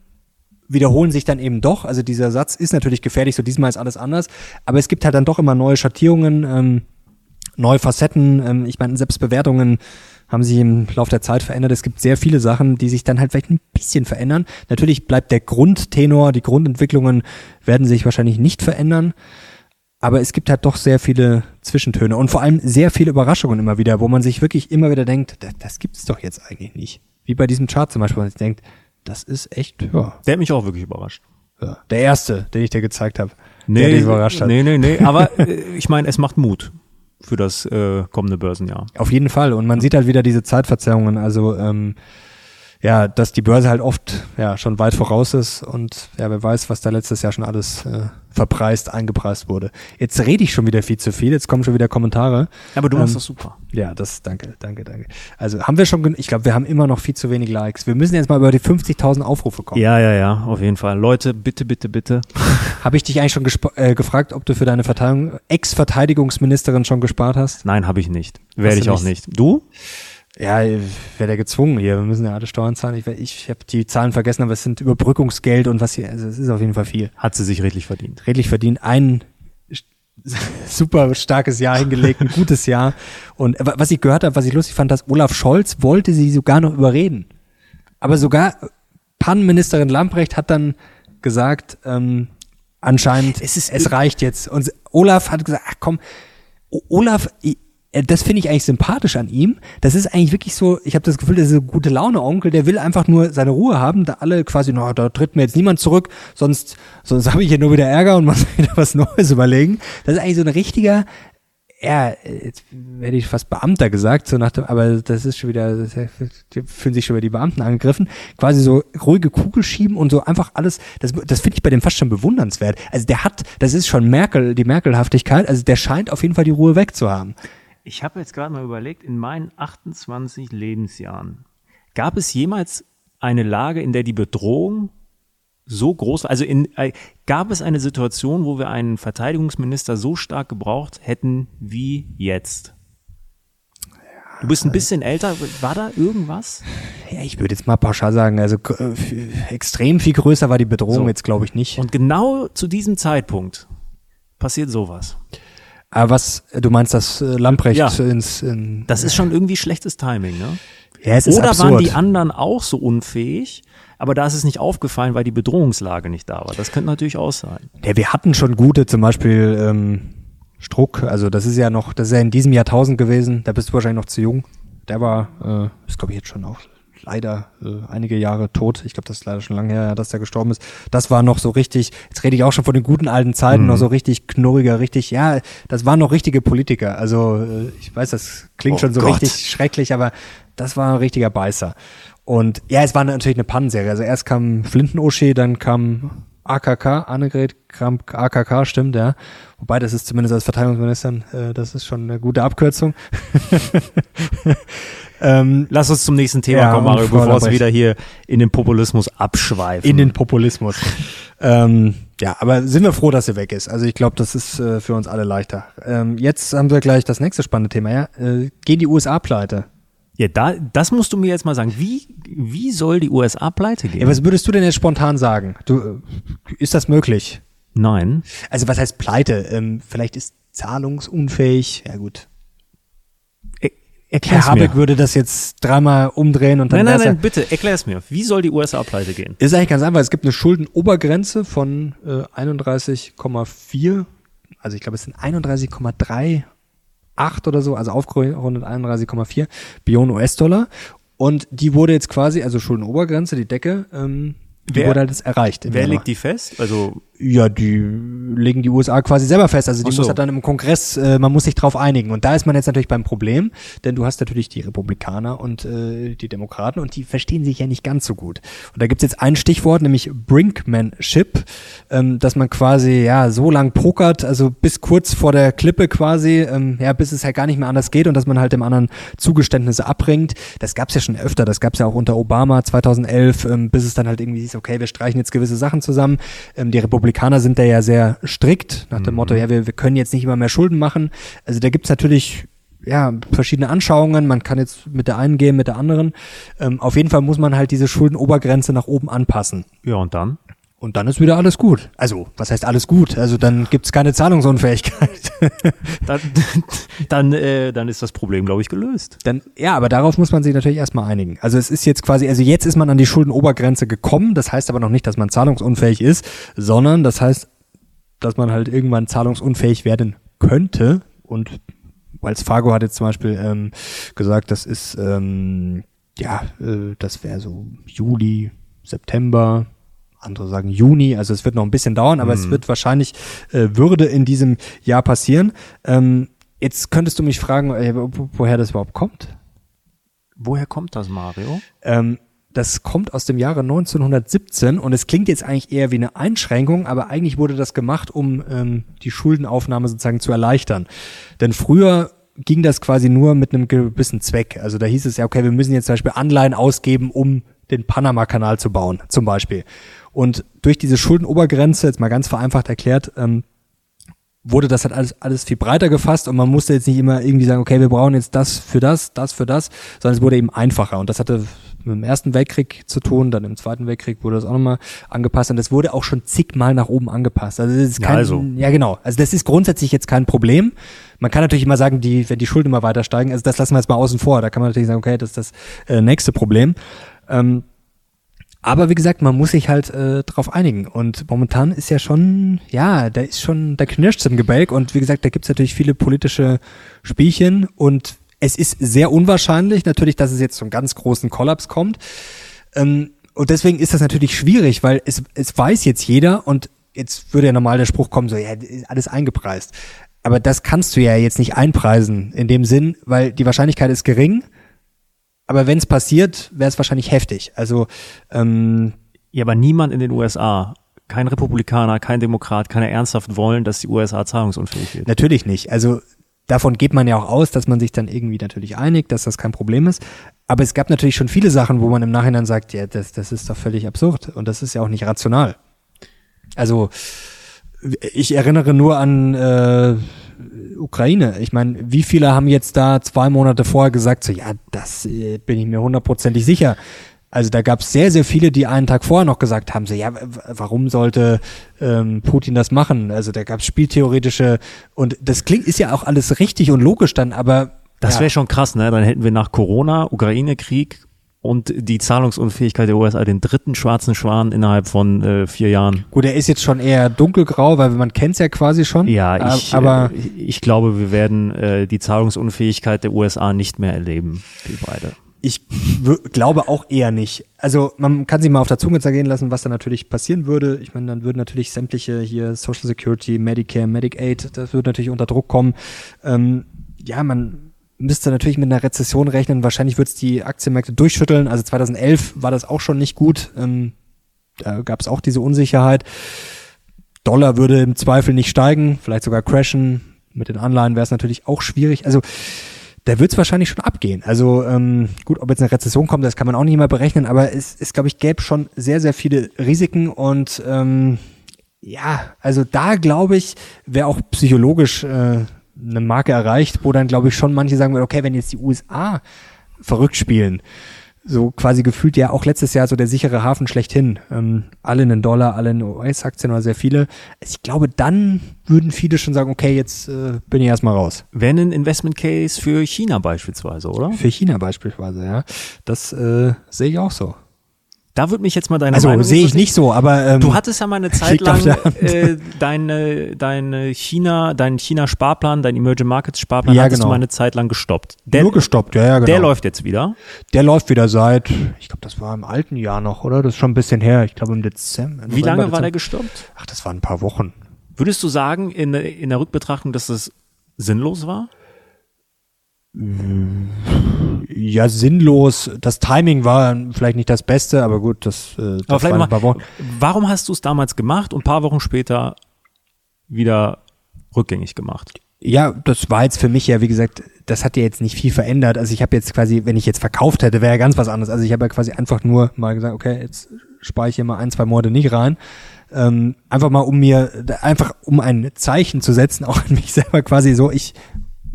wiederholen sich dann eben doch. Also dieser Satz ist natürlich gefährlich, so diesmal ist alles anders. Aber es gibt halt dann doch immer neue Schattierungen, ähm, neue Facetten. Ähm, ich meine, Selbstbewertungen haben sich im Laufe der Zeit verändert. Es gibt sehr viele Sachen, die sich dann halt vielleicht ein bisschen verändern. Natürlich bleibt der Grundtenor, die Grundentwicklungen werden sich wahrscheinlich nicht verändern. Aber es gibt halt doch sehr viele Zwischentöne und vor allem sehr viele Überraschungen immer wieder, wo man sich wirklich immer wieder denkt, das, das gibt's doch jetzt eigentlich nicht. Wie bei diesem Chart zum Beispiel, wo man sich denkt, das ist echt, ja. Der hat mich auch wirklich überrascht. Ja. Der erste, den ich dir gezeigt habe. Nee, der dich überrascht hat. nee, nee, nee. Aber äh, ich meine, es macht Mut für das äh, kommende Börsenjahr. Auf jeden Fall. Und man sieht halt wieder diese Zeitverzerrungen. Also ähm, ja, dass die Börse halt oft ja schon weit voraus ist und ja, wer weiß, was da letztes Jahr schon alles äh, verpreist, eingepreist wurde. Jetzt rede ich schon wieder viel zu viel, jetzt kommen schon wieder Kommentare. Aber du machst ähm, das super. Ja, das, danke, danke, danke. Also haben wir schon, ich glaube, wir haben immer noch viel zu wenig Likes. Wir müssen jetzt mal über die 50.000 Aufrufe kommen. Ja, ja, ja, auf jeden Fall. Leute, bitte, bitte, bitte. <laughs> Habe ich dich eigentlich schon äh, gefragt, ob du für deine Verteidigung, Ex-Verteidigungsministerin schon gespart hast? Nein, habe ich nicht. Werde ich auch nicht. Du? Ja, wäre der gezwungen hier. Wir müssen ja alle Steuern zahlen. Ich, ich habe die Zahlen vergessen, aber es sind Überbrückungsgeld und was hier, also es ist auf jeden Fall viel. Hat sie sich redlich verdient. Redlich verdient. Ein <laughs> super starkes Jahr hingelegt, ein gutes Jahr. Und was ich gehört habe, was ich lustig fand, dass Olaf Scholz wollte sie sogar noch überreden. Aber sogar Pannenministerin Lamprecht hat dann gesagt, ähm, anscheinend, es, ist, es reicht jetzt. Und Olaf hat gesagt, ach komm, Olaf, das finde ich eigentlich sympathisch an ihm. Das ist eigentlich wirklich so, ich habe das Gefühl, das ist ein gute Laune Onkel, der will einfach nur seine Ruhe haben, da alle quasi, no, da tritt mir jetzt niemand zurück, sonst sonst <laughs> habe ich hier nur wieder Ärger und muss <laughs> wieder was Neues überlegen. Das ist eigentlich so ein richtiger ja, jetzt hätte ich fast Beamter gesagt, so nach dem, aber das ist schon wieder, die fühlen sich schon wieder die Beamten angegriffen, quasi so ruhige Kugel schieben und so einfach alles, das, das finde ich bei dem fast schon bewundernswert. Also der hat, das ist schon Merkel, die Merkelhaftigkeit, also der scheint auf jeden Fall die Ruhe wegzuhaben. Ich habe jetzt gerade mal überlegt, in meinen 28 Lebensjahren, gab es jemals eine Lage, in der die Bedrohung so groß, also in, äh, gab es eine Situation, wo wir einen Verteidigungsminister so stark gebraucht hätten wie jetzt? Du bist ein bisschen älter. War da irgendwas? Ja, ich würde jetzt mal pauschal sagen, also äh, extrem viel größer war die Bedrohung So. jetzt, glaube ich, nicht. Und genau zu diesem Zeitpunkt passiert sowas. Aber was, du meinst, dass äh, Lamprecht Ja. ins, in, Das ist schon irgendwie schlechtes Timing, ne? ja, es ist Oder absurd. waren die anderen auch so unfähig, aber da ist es nicht aufgefallen, weil die Bedrohungslage nicht da war. Das könnte natürlich auch sein. Ja, wir hatten schon gute, zum Beispiel ähm, Struck, also das ist ja noch, das ist ja in diesem Jahrtausend gewesen, da bist du wahrscheinlich noch zu jung. Der war, äh, ist glaube ich jetzt schon auch leider äh, einige Jahre tot. Ich glaube, das ist leider schon lange her, dass der gestorben ist. Das war noch so richtig, jetzt rede ich auch schon von den guten alten Zeiten, Mhm. noch so richtig knurriger, richtig, ja, das waren noch richtige Politiker. Also äh, ich weiß, das klingt Oh schon so Gott. richtig schrecklich, aber das war ein richtiger Beißer. Und ja, es war natürlich eine Pannenserie. Also erst kam Flinten-Oschi, dann kam AKK, Annegret Kramp AKK, stimmt, ja. Wobei, das ist zumindest als Verteidigungsministerin, äh, das ist schon eine gute Abkürzung. <laughs> ähm, Lass uns zum nächsten Thema Ja, kommen, Mario, bevor es wieder hier in den Populismus abschweifen. in den Populismus. ähm, ja, aber sind wir froh, dass sie weg ist. Also ich glaube, das ist äh, für uns alle leichter. Ähm, jetzt haben wir gleich das nächste spannende Thema. Ja? Äh, gehen die USA pleite? ja, da, das musst du mir jetzt mal sagen. Wie, wie soll die USA pleite gehen? Ja, was würdest du denn jetzt spontan sagen? Du, äh, ist das möglich? Nein. Also was heißt pleite? Ähm, vielleicht ist zahlungsunfähig. Ja gut. Er, erklär's Herr Habeck mir. würde das jetzt dreimal umdrehen und dann Nein, nein, nein, bitte, erklär es mir. Wie soll die USA pleite gehen? Ist eigentlich ganz einfach. Es gibt eine Schuldenobergrenze von äh, 31,4. Also ich glaube, es sind 31,38 oder so, also aufgerundet 31,4 Billionen US-Dollar. Und die wurde jetzt quasi, also Schuldenobergrenze, die Decke, ähm, die Wer- wurde halt jetzt erreicht. im Wer Januar. legt die fest? Also, Ja, die legen die USA quasi selber fest. Also die so. muss halt dann im Kongress, äh, man muss sich drauf einigen. Und da ist man jetzt natürlich beim Problem, denn du hast natürlich die Republikaner und äh, die Demokraten und die verstehen sich ja nicht ganz so gut. Und da gibt's jetzt ein Stichwort, nämlich Brinkmanship, ähm, dass man quasi ja so lang pokert, also bis kurz vor der Klippe quasi, ähm, ja, bis es halt gar nicht mehr anders geht und dass man halt dem anderen Zugeständnisse abbringt. Das gab's ja schon öfter, das gab's ja auch unter Obama 2011, ähm, bis es dann halt irgendwie hieß, okay, wir streichen jetzt gewisse Sachen zusammen. Ähm, die Republikaner sind da ja sehr strikt, nach dem Motto, ja, wir, wir können jetzt nicht immer mehr Schulden machen. Also da gibt's natürlich ja, verschiedene Anschauungen. Man kann jetzt mit der einen gehen, mit der anderen. Ähm, auf jeden Fall muss man halt diese Schuldenobergrenze nach oben anpassen. ja, und dann? Und dann ist wieder alles gut. Also, was heißt alles gut? Also dann gibt's keine Zahlungsunfähigkeit. <laughs> Dann, dann, äh, dann ist das Problem, glaube ich, gelöst. Dann, ja, aber darauf muss man sich natürlich erstmal einigen. Also es ist jetzt quasi, also jetzt ist man an die Schuldenobergrenze gekommen. Das heißt aber noch nicht, dass man zahlungsunfähig ist, sondern das heißt, dass man halt irgendwann zahlungsunfähig werden könnte. Und Wells Fargo hat jetzt zum Beispiel ähm, gesagt, das ist, ähm, ja, äh, das wäre so Juli, September. Andere sagen Juni, also es wird noch ein bisschen dauern, aber es wird wahrscheinlich, äh, würde in diesem Jahr passieren. Ähm, jetzt könntest du mich fragen, äh, wo- woher das überhaupt kommt. Woher kommt das, Mario? Ähm, das kommt aus dem Jahre 1917 und es klingt jetzt eigentlich eher wie eine Einschränkung, aber eigentlich wurde das gemacht, um ähm, die Schuldenaufnahme sozusagen zu erleichtern. Denn früher ging das quasi nur mit einem gewissen Zweck. Also da hieß es ja, okay, wir müssen jetzt zum Beispiel Anleihen ausgeben, um den Panama-Kanal zu bauen, zum Beispiel. Und durch diese Schuldenobergrenze, jetzt mal ganz vereinfacht erklärt, ähm, wurde das halt alles, alles viel breiter gefasst und man musste jetzt nicht immer irgendwie sagen, okay, wir brauchen jetzt das für das, das für das, sondern es wurde eben einfacher und das hatte mit dem Ersten Weltkrieg zu tun, dann im Zweiten Weltkrieg wurde das auch nochmal angepasst und das wurde auch schon zigmal nach oben angepasst. Also das ist Ja, kein, also. ja genau, also das ist grundsätzlich jetzt kein Problem. Man kann natürlich immer sagen, die, wenn die Schulden immer weiter steigen, also das lassen wir jetzt mal außen vor, da kann man natürlich sagen, okay, das ist das äh, nächste Problem. Ähm, aber wie gesagt, man muss sich halt äh, drauf einigen. Und momentan ist ja schon, ja, da ist schon, da knirscht's im Gebälk. Und wie gesagt, da gibt's natürlich viele politische Spielchen. Und es ist sehr unwahrscheinlich natürlich, dass es jetzt zum ganz großen Kollaps kommt. Ähm, und deswegen ist das natürlich schwierig, weil es, es weiß jetzt jeder und jetzt würde ja normal der Spruch kommen, so, ja, alles eingepreist. Aber das kannst du ja jetzt nicht einpreisen in dem Sinn, weil die Wahrscheinlichkeit ist gering. Aber wenn es passiert, wäre es wahrscheinlich heftig. Also ähm, Ja, aber niemand in den USA, kein Republikaner, kein Demokrat, kann ja ernsthaft wollen, dass die USA zahlungsunfähig wird. natürlich nicht. Also davon geht man ja auch aus, dass man sich dann irgendwie natürlich einigt, dass das kein Problem ist. Aber es gab natürlich schon viele Sachen, wo man im Nachhinein sagt, ja, das, das ist doch völlig absurd und das ist ja auch nicht rational. Also ich erinnere nur an, äh, Ukraine. Ich meine, wie viele haben jetzt da zwei Monate vorher gesagt, so ja, das äh, bin ich mir hundertprozentig sicher. Also da gab es sehr, sehr viele, die einen Tag vorher noch gesagt haben, so ja, warum sollte ähm, Putin das machen? Also da gab es spieltheoretische und das klingt ist ja auch alles richtig und logisch dann, aber das ja. wäre schon krass, ne? Dann hätten wir nach Corona, Ukraine-Krieg und die Zahlungsunfähigkeit der USA den dritten schwarzen Schwan innerhalb von äh, vier Jahren. Gut, er ist jetzt schon eher dunkelgrau, weil man kennt es ja quasi schon. Ja, ich, aber äh, ich glaube, wir werden äh, die Zahlungsunfähigkeit der USA nicht mehr erleben, wir beide. Ich glaube auch eher nicht. Also man kann sich mal auf der Zunge zergehen lassen, was da natürlich passieren würde. Ich meine, dann würden natürlich sämtliche hier Social Security, Medicare, Medicaid, das würde natürlich unter Druck kommen. Ähm, ja, man müsste natürlich mit einer Rezession rechnen. Wahrscheinlich wird es die Aktienmärkte durchschütteln. Also 2011 war das auch schon nicht gut. Ähm, da gab es auch diese Unsicherheit. Dollar würde im Zweifel nicht steigen, vielleicht sogar crashen. Mit den Anleihen wäre es natürlich auch schwierig. Also da wird es wahrscheinlich schon abgehen. Also ähm, gut, ob jetzt eine Rezession kommt, das kann man auch nicht immer berechnen, aber es ist, glaube ich, gäbe schon sehr, sehr viele Risiken und ähm, ja, also da glaube ich, wäre auch psychologisch äh, eine Marke erreicht, wo dann, glaube ich, schon manche sagen, okay, wenn jetzt die USA verrückt spielen, so quasi gefühlt ja auch letztes Jahr so der sichere Hafen schlechthin. Ähm, alle in Dollar, alle in US-Aktien oder sehr viele. Ich glaube, dann würden viele schon sagen, okay, jetzt äh, bin ich erstmal raus. Wäre ein Investment Case für China beispielsweise, oder? Für China beispielsweise, ja. Das äh, sehe ich auch so. Da würde mich jetzt mal deine also, Meinung sehe ich nicht so, aber ähm, Du hattest ja mal eine <laughs> Zeit lang äh, deine deine China, deinen China Sparplan, dein Emerging Markets Sparplan Ja, hattest genau. du mal eine Zeit lang gestoppt. Der, nur gestoppt, ja, ja, genau. der läuft jetzt wieder. Der läuft wieder seit, ich glaube, das war im alten Jahr noch, oder? Das ist schon ein bisschen her. Ich glaube im Dezember. Wie lange war der Dezember. gestoppt? Ach, das waren ein paar Wochen. Würdest du sagen in, in der Rückbetrachtung, dass das sinnlos war? Ja, sinnlos. Das Timing war vielleicht nicht das Beste, aber gut, das, äh, das Aber mal, paar Wochen. warum hast du es damals gemacht und ein paar Wochen später wieder rückgängig gemacht? Ja, das war jetzt für mich ja, wie gesagt, das hat ja jetzt nicht viel verändert. Also ich habe jetzt quasi, wenn ich jetzt verkauft hätte, wäre ja ganz was anderes. Also ich habe ja quasi einfach nur mal gesagt, okay, jetzt spare ich hier mal ein, zwei Monate nicht rein. Ähm, einfach mal um mir, einfach um ein Zeichen zu setzen, <laughs> auch an mich selber quasi so, ich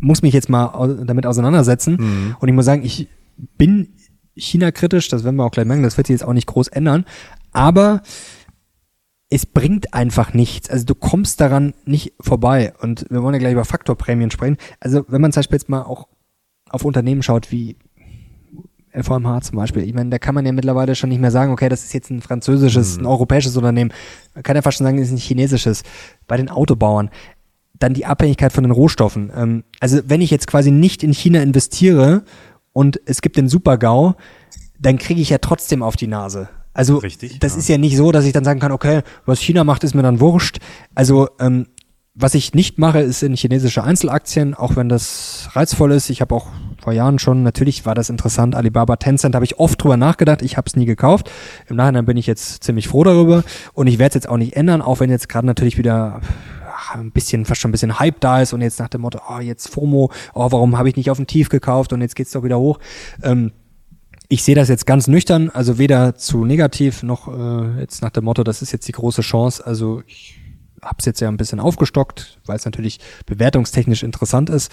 muss mich jetzt mal damit auseinandersetzen. Und ich muss sagen, ich bin China-kritisch, das werden wir auch gleich merken, das wird sich jetzt auch nicht groß ändern. Aber es bringt einfach nichts. Also du kommst daran nicht vorbei. Und wir wollen ja gleich über Faktorprämien sprechen. Also wenn man zum Beispiel jetzt mal auch auf Unternehmen schaut wie LVMH zum Beispiel, ich meine, da kann man ja mittlerweile schon nicht mehr sagen, okay, das ist jetzt ein französisches, ein europäisches Unternehmen. Man kann ja fast schon sagen, das ist ein chinesisches. Bei den Autobauern. Dann die Abhängigkeit von den Rohstoffen. Ähm, also wenn ich jetzt quasi nicht in China investiere und es gibt den Super-GAU, dann kriege ich ja trotzdem auf die Nase. Also Richtig, das ja. ist ja nicht so, dass ich dann sagen kann, okay, was China macht, ist mir dann wurscht. Also ähm, was ich nicht mache, ist in chinesische Einzelaktien, auch wenn das reizvoll ist. Ich habe auch vor Jahren schon, natürlich war das interessant, Alibaba, Tencent, habe ich oft drüber nachgedacht, ich habe es nie gekauft. Im Nachhinein bin ich jetzt ziemlich froh darüber und ich werde es jetzt auch nicht ändern, auch wenn jetzt gerade natürlich wieder ein bisschen, fast schon ein bisschen Hype da ist und jetzt nach dem Motto, oh, jetzt FOMO, oh, warum habe ich nicht auf dem Tief gekauft und jetzt geht's doch wieder hoch. Ähm, ich sehe das jetzt ganz nüchtern, also weder zu negativ noch äh, jetzt nach dem Motto, das ist jetzt die große Chance. Also ich habe es jetzt ja ein bisschen aufgestockt, weil es natürlich bewertungstechnisch interessant ist.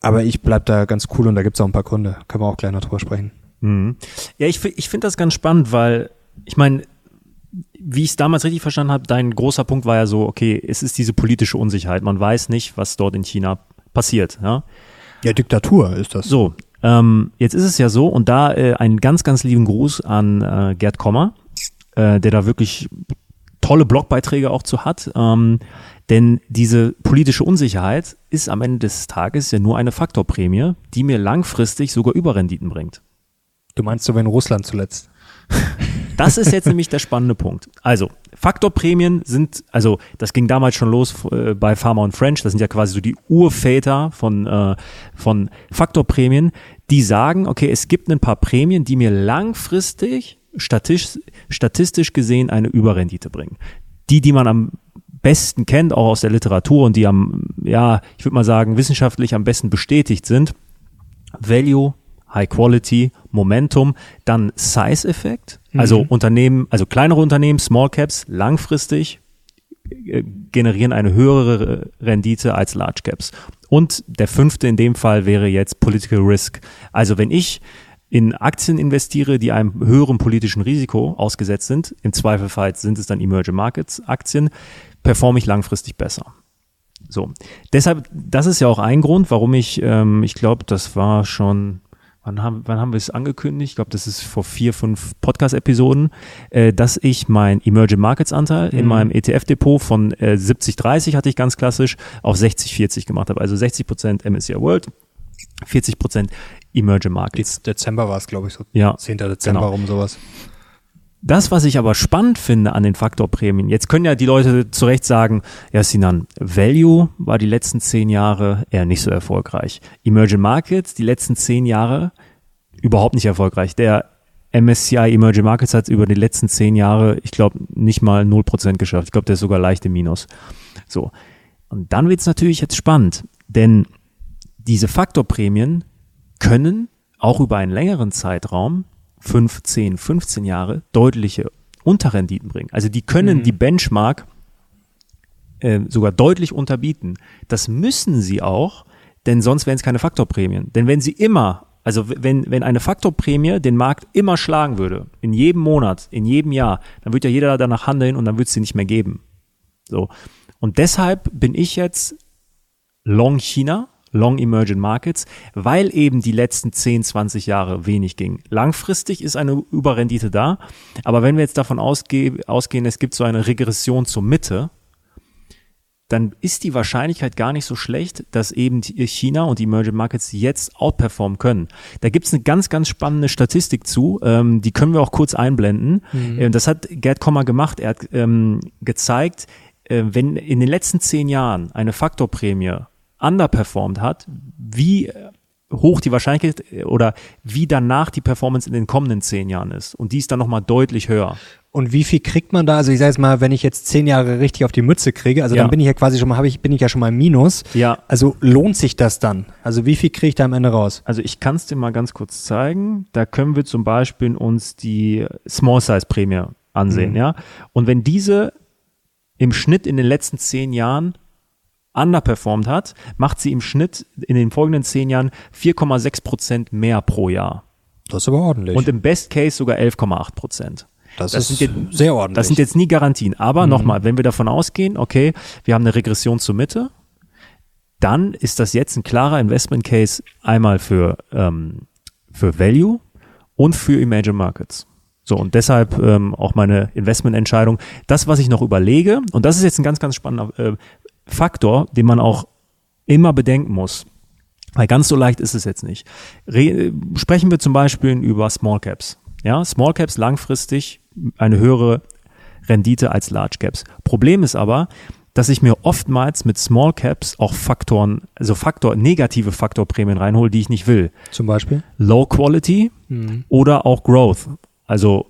Aber ich bleib da ganz cool und da gibt's auch ein paar Gründe. Können wir auch gleich noch drüber sprechen. Mhm. Ja, ich, ich finde das ganz spannend, weil ich meine, wie ich es damals richtig verstanden habe, dein großer Punkt war ja so, okay, es ist diese politische Unsicherheit. Man weiß nicht, was dort in China passiert. Ja? Ja, Diktatur ist das. So, ähm, jetzt ist es ja so, und da äh, einen ganz, ganz lieben Gruß an äh, Gerd Kommer, äh, der da wirklich tolle Blogbeiträge auch zu hat. Ähm, denn diese politische Unsicherheit ist am Ende des Tages ja nur eine Faktorprämie, die mir langfristig sogar Überrenditen bringt. Du meinst so wie in Russland zuletzt. <laughs> Das ist jetzt nämlich der spannende Punkt. Also, Faktorprämien sind, also das ging damals schon los äh, bei Pharma und French, das sind ja quasi so die Urväter von, äh, von Faktorprämien, die sagen, okay, es gibt ein paar Prämien, die mir langfristig statistisch, statistisch gesehen eine Überrendite bringen. Die, die man am besten kennt, auch aus der Literatur und die am, ja, ich würde mal sagen, wissenschaftlich am besten bestätigt sind, Value, High Quality, Momentum, dann Size-Effekt, also Unternehmen, also kleinere Unternehmen, Small Caps, langfristig äh, generieren eine höhere Rendite als Large Caps. Und der fünfte in dem Fall wäre jetzt Political Risk. Also wenn ich in Aktien investiere, die einem höheren politischen Risiko ausgesetzt sind, im Zweifelfall sind es dann Emerging Markets Aktien, performe ich langfristig besser. So, deshalb, das ist ja auch ein Grund, warum ich, ähm, ich glaube, das war schon wann haben, wann haben wir es angekündigt? Ich glaube, das ist vor vier, fünf Podcast-Episoden, äh, dass ich mein Emerging Markets Anteil mhm. in meinem ETF-Depot von äh, 70-30 hatte ich ganz klassisch auf 60-40 gemacht habe. Also 60 Prozent MSCI World, 40 Prozent Emerging Markets. Dezember war es, glaube ich, so. Ja. 10. Dezember genau. rum sowas. Das, was ich aber spannend finde an den Faktorprämien, jetzt können ja die Leute zu Recht sagen, ja Sinan, Value war die letzten zehn Jahre eher nicht so erfolgreich. Emerging Markets die letzten zehn Jahre überhaupt nicht erfolgreich. Der MSCI Emerging Markets hat über die letzten zehn Jahre, ich glaube, nicht mal 0% geschafft. Ich glaube, der ist sogar leicht im Minus. So. Und dann wird's natürlich jetzt spannend, denn diese Faktorprämien können auch über einen längeren Zeitraum 5, 10, 15 Jahre deutliche Unterrenditen bringen. Also die können mhm. die Benchmark äh, sogar deutlich unterbieten. Das müssen sie auch, denn sonst wären es keine Faktorprämien. Denn wenn sie immer, also wenn, wenn eine Faktorprämie den Markt immer schlagen würde, in jedem Monat, in jedem Jahr, dann würde ja jeder danach handeln und dann würde es sie nicht mehr geben. So. Und deshalb bin ich jetzt Long China, Long Emerging Markets, weil eben die letzten 10, 20 Jahre wenig ging. Langfristig ist eine Überrendite da, aber wenn wir jetzt davon ausge ausgehen, es gibt so eine Regression zur Mitte, dann ist die Wahrscheinlichkeit gar nicht so schlecht, dass eben China und die Emerging Markets jetzt outperformen können. Da gibt's eine ganz, ganz spannende Statistik zu, ähm, die können wir auch kurz einblenden. Mhm. Ähm, das hat Gerd Kommer gemacht. Er hat ähm, gezeigt, äh, wenn in den letzten zehn Jahren eine Faktorprämie underperformed hat, wie hoch die Wahrscheinlichkeit oder wie danach die Performance in den kommenden zehn Jahren ist. Und die ist dann nochmal deutlich höher. Und wie viel kriegt man da? Also ich sage jetzt mal, wenn ich jetzt zehn Jahre richtig auf die Mütze kriege, also ja. dann bin ich ja quasi schon mal, habe ich, bin ich ja schon mal im Minus. Ja. Also lohnt sich das dann? Also wie viel kriege ich da am Ende raus? Also ich kann es dir mal ganz kurz zeigen. Da können wir zum Beispiel uns die Small Size Prämie ansehen, mhm. ja. Und wenn diese im Schnitt in den letzten zehn Jahren underperformed hat, macht sie im Schnitt in den folgenden zehn Jahren 4,6 Prozent mehr pro Jahr. Das ist aber ordentlich. Und im Best Case sogar 11,8 Prozent. Das, das, ist jetzt, sehr ordentlich. Das sind jetzt nie Garantien. Aber mhm. nochmal, wenn wir davon ausgehen, okay, wir haben eine Regression zur Mitte, dann ist das jetzt ein klarer Investment Case einmal für, ähm, für Value und für Emerging Markets. So, und deshalb ähm, auch meine Investmententscheidung. Das, was ich noch überlege, und das ist jetzt ein ganz, ganz spannender äh, Faktor, den man auch immer bedenken muss. Weil ganz so leicht ist es jetzt nicht. Re sprechen wir zum Beispiel über Small Caps. Ja, Small Caps langfristig eine höhere Rendite als Large Caps. Problem ist aber, dass ich mir oftmals mit Small Caps auch Faktoren, also Faktor, negative Faktorprämien reinhole, die ich nicht will. Zum Beispiel? Low Quality mhm. oder auch Growth. Also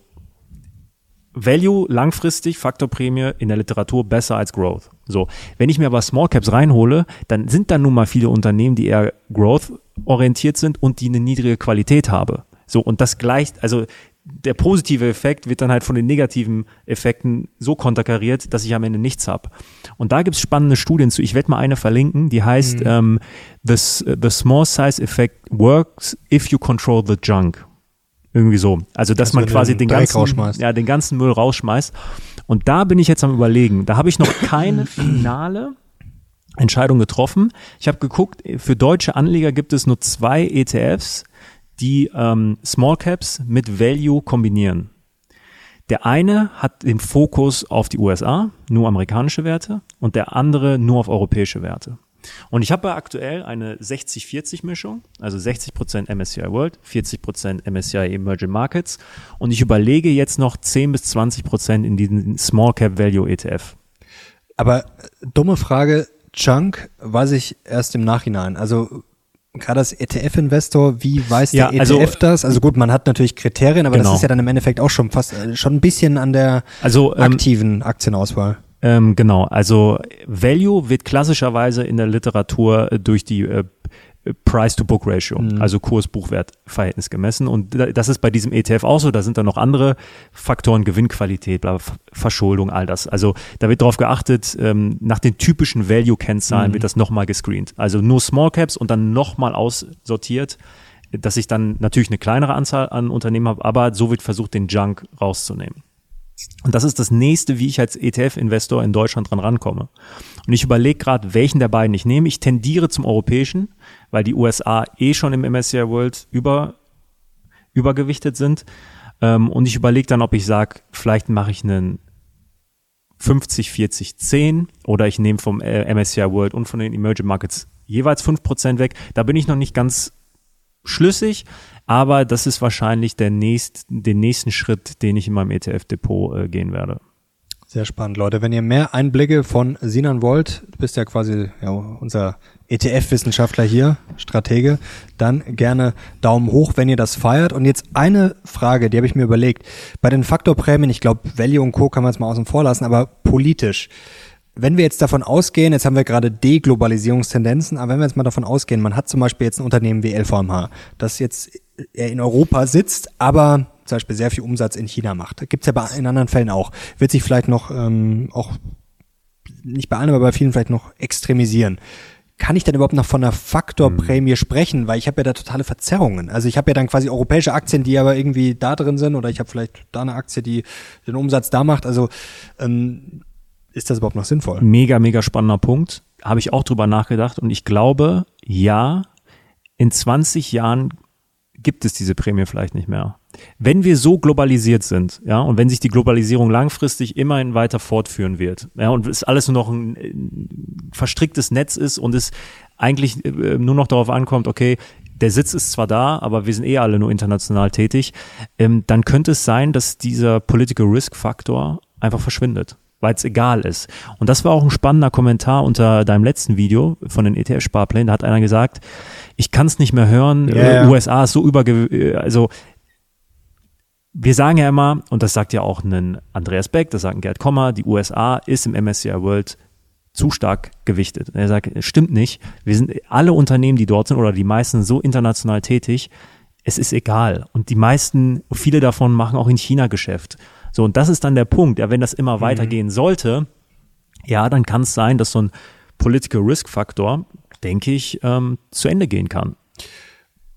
Value langfristig, Faktorprämie in der Literatur besser als Growth. So, wenn ich mir aber Small Caps reinhole, dann sind da nun mal viele Unternehmen, die eher Growth orientiert sind und die eine niedrige Qualität haben. So, und das gleicht, also der positive Effekt wird dann halt von den negativen Effekten so konterkariert, dass ich am Ende nichts habe. Und da gibt's spannende Studien zu. Ich werde mal eine verlinken, die heißt mhm. ähm, the, the Small Size Effect Works if you control the junk. Irgendwie so. Also, dass also man quasi den ganzen, ja, den ganzen Müll rausschmeißt. Und da bin ich jetzt am überlegen. Da habe ich noch keine <clears throat> finale Entscheidung getroffen. Ich habe geguckt, für deutsche Anleger gibt es nur zwei ETFs, die ähm, Small Caps mit Value kombinieren. Der eine hat den Fokus auf die USA, nur amerikanische Werte, und der andere nur auf europäische Werte. Und ich habe aktuell eine 60-40-Mischung, also 60% MSCI World, 40% MSCI Emerging Markets. Und ich überlege jetzt noch 10 bis 20% in diesen Small Cap Value ETF. Aber äh, dumme Frage, Chunk weiß ich erst im Nachhinein. Also gerade als ETF-Investor, wie weiß ja, der ETF also, das? Also gut, man hat natürlich Kriterien, aber genau. das ist ja dann im Endeffekt auch schon fast äh, schon ein bisschen an der also, ähm, aktiven Aktienauswahl. Ähm, genau, also Value wird klassischerweise in der Literatur durch die äh, Price-to-Book-Ratio, Mhm. also Kurs-Buchwert-Verhältnis gemessen. Und da- das ist bei diesem ETF auch so. Da sind dann noch andere Faktoren, Gewinnqualität, bla, Verschuldung, all das. Also da wird darauf geachtet, ähm, nach den typischen Value-Kennzahlen wird das nochmal gescreent. Also nur Small Caps und dann nochmal aussortiert, dass ich dann natürlich eine kleinere Anzahl an Unternehmen habe, aber so wird versucht, den Junk rauszunehmen. Und das ist das nächste, wie ich als ETF-Investor in Deutschland dran rankomme. Und ich überlege gerade, welchen der beiden ich nehme. Ich tendiere zum europäischen, weil die USA eh schon im MSCI World über, übergewichtet sind. Ähm, und ich überlege dann, ob ich sage, vielleicht mache ich einen 50, 40, 10 oder ich nehme vom äh, MSCI World und von den Emerging Markets jeweils 5% weg. Da bin ich noch nicht ganz schlüssig, aber das ist wahrscheinlich der nächst, den nächsten Schritt, den ich in meinem ETF-Depot äh, gehen werde. Sehr spannend, Leute. Wenn ihr mehr Einblicke von Sinan wollt, du bist ja quasi ja, unser ETF-Wissenschaftler hier, Stratege, dann gerne Daumen hoch, wenn ihr das feiert. Und jetzt eine Frage, die habe ich mir überlegt. Bei den Faktorprämien, ich glaube, Value und Co. kann man jetzt mal außen vor lassen, aber politisch. Wenn wir jetzt davon ausgehen, jetzt haben wir gerade Deglobalisierungstendenzen, aber wenn wir jetzt mal davon ausgehen, man hat zum Beispiel jetzt ein Unternehmen wie LVMH, das jetzt äh, in Europa sitzt, aber zum Beispiel sehr viel Umsatz in China macht. Gibt's ja bei, in anderen Fällen auch. Wird sich vielleicht noch ähm, auch nicht bei allen, aber bei vielen vielleicht noch extremisieren. Kann ich denn überhaupt noch von einer Faktorprämie sprechen? Weil ich habe ja da totale Verzerrungen. Also ich habe ja dann quasi europäische Aktien, die aber irgendwie da drin sind, oder ich habe vielleicht da eine Aktie, die den Umsatz da macht. Also ähm, ist das überhaupt noch sinnvoll? Mega, mega spannender Punkt. Habe ich auch drüber nachgedacht und ich glaube, ja, in 20 Jahren gibt es diese Prämie vielleicht nicht mehr. Wenn wir so globalisiert sind, ja, und wenn sich die Globalisierung langfristig immerhin weiter fortführen wird, ja, und es alles nur noch ein, verstricktes Netz ist und es eigentlich äh, nur noch darauf ankommt, okay, der Sitz ist zwar da, aber wir sind eh alle nur international tätig, ähm, dann könnte es sein, dass dieser Political Risk Faktor einfach verschwindet weil es egal ist. Und das war auch ein spannender Kommentar unter deinem letzten Video von den ETF-Sparplänen. Da hat einer gesagt, ich kann es nicht mehr hören, ja. USA ist so überge... äh, Also wir sagen ja immer, und das sagt ja auch ein Andreas Beck, das sagt ein Gerd Kommer, die USA ist im MSCI World zu stark gewichtet. Er sagt, es stimmt nicht. Wir sind alle Unternehmen, die dort sind oder die meisten so international tätig. Es ist egal. Und die meisten, viele davon machen auch in China Geschäft. So, und das ist dann der Punkt. Ja, wenn das immer weitergehen sollte, ja, dann kann es sein, dass so ein Political Risk Faktor, denke ich, ähm, zu Ende gehen kann.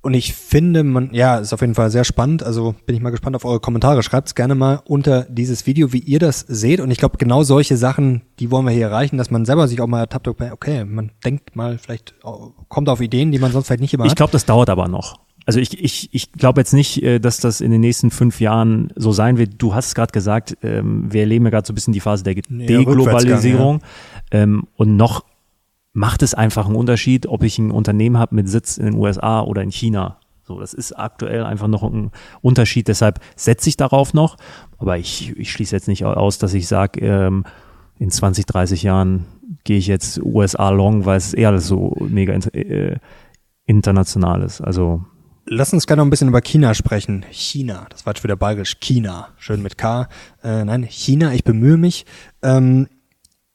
Und ich finde, man, ja, ist auf jeden Fall sehr spannend. Also bin ich mal gespannt auf eure Kommentare. Schreibt's gerne mal unter dieses Video, wie ihr das seht. Und ich glaube, genau solche Sachen, die wollen wir hier erreichen, dass man selber sich auch mal ertappt, okay, man denkt mal, vielleicht oh, kommt auf Ideen, die man sonst vielleicht nicht immer Ich hat. glaube, das dauert aber noch. Also ich, ich, ich glaube jetzt nicht, äh, dass das in den nächsten fünf Jahren so sein wird. Du hast es gerade gesagt, ähm, wir erleben ja gerade so ein bisschen die Phase der Deglobalisierung. Ähm, und noch macht es einfach einen Unterschied, ob ich ein Unternehmen habe mit Sitz in den USA oder in China. So, das ist aktuell einfach noch ein Unterschied. Deshalb setze ich darauf noch. Aber ich, ich schließe jetzt nicht aus, dass ich sage, ähm, in 20, 30 Jahren gehe ich jetzt USA long, weil es eher alles so mega äh, international ist. Also Lass uns gerne noch ein bisschen über China sprechen. China, das war jetzt wieder bayerisch. China, schön mit K. Äh, nein, China, ich bemühe mich. Ähm,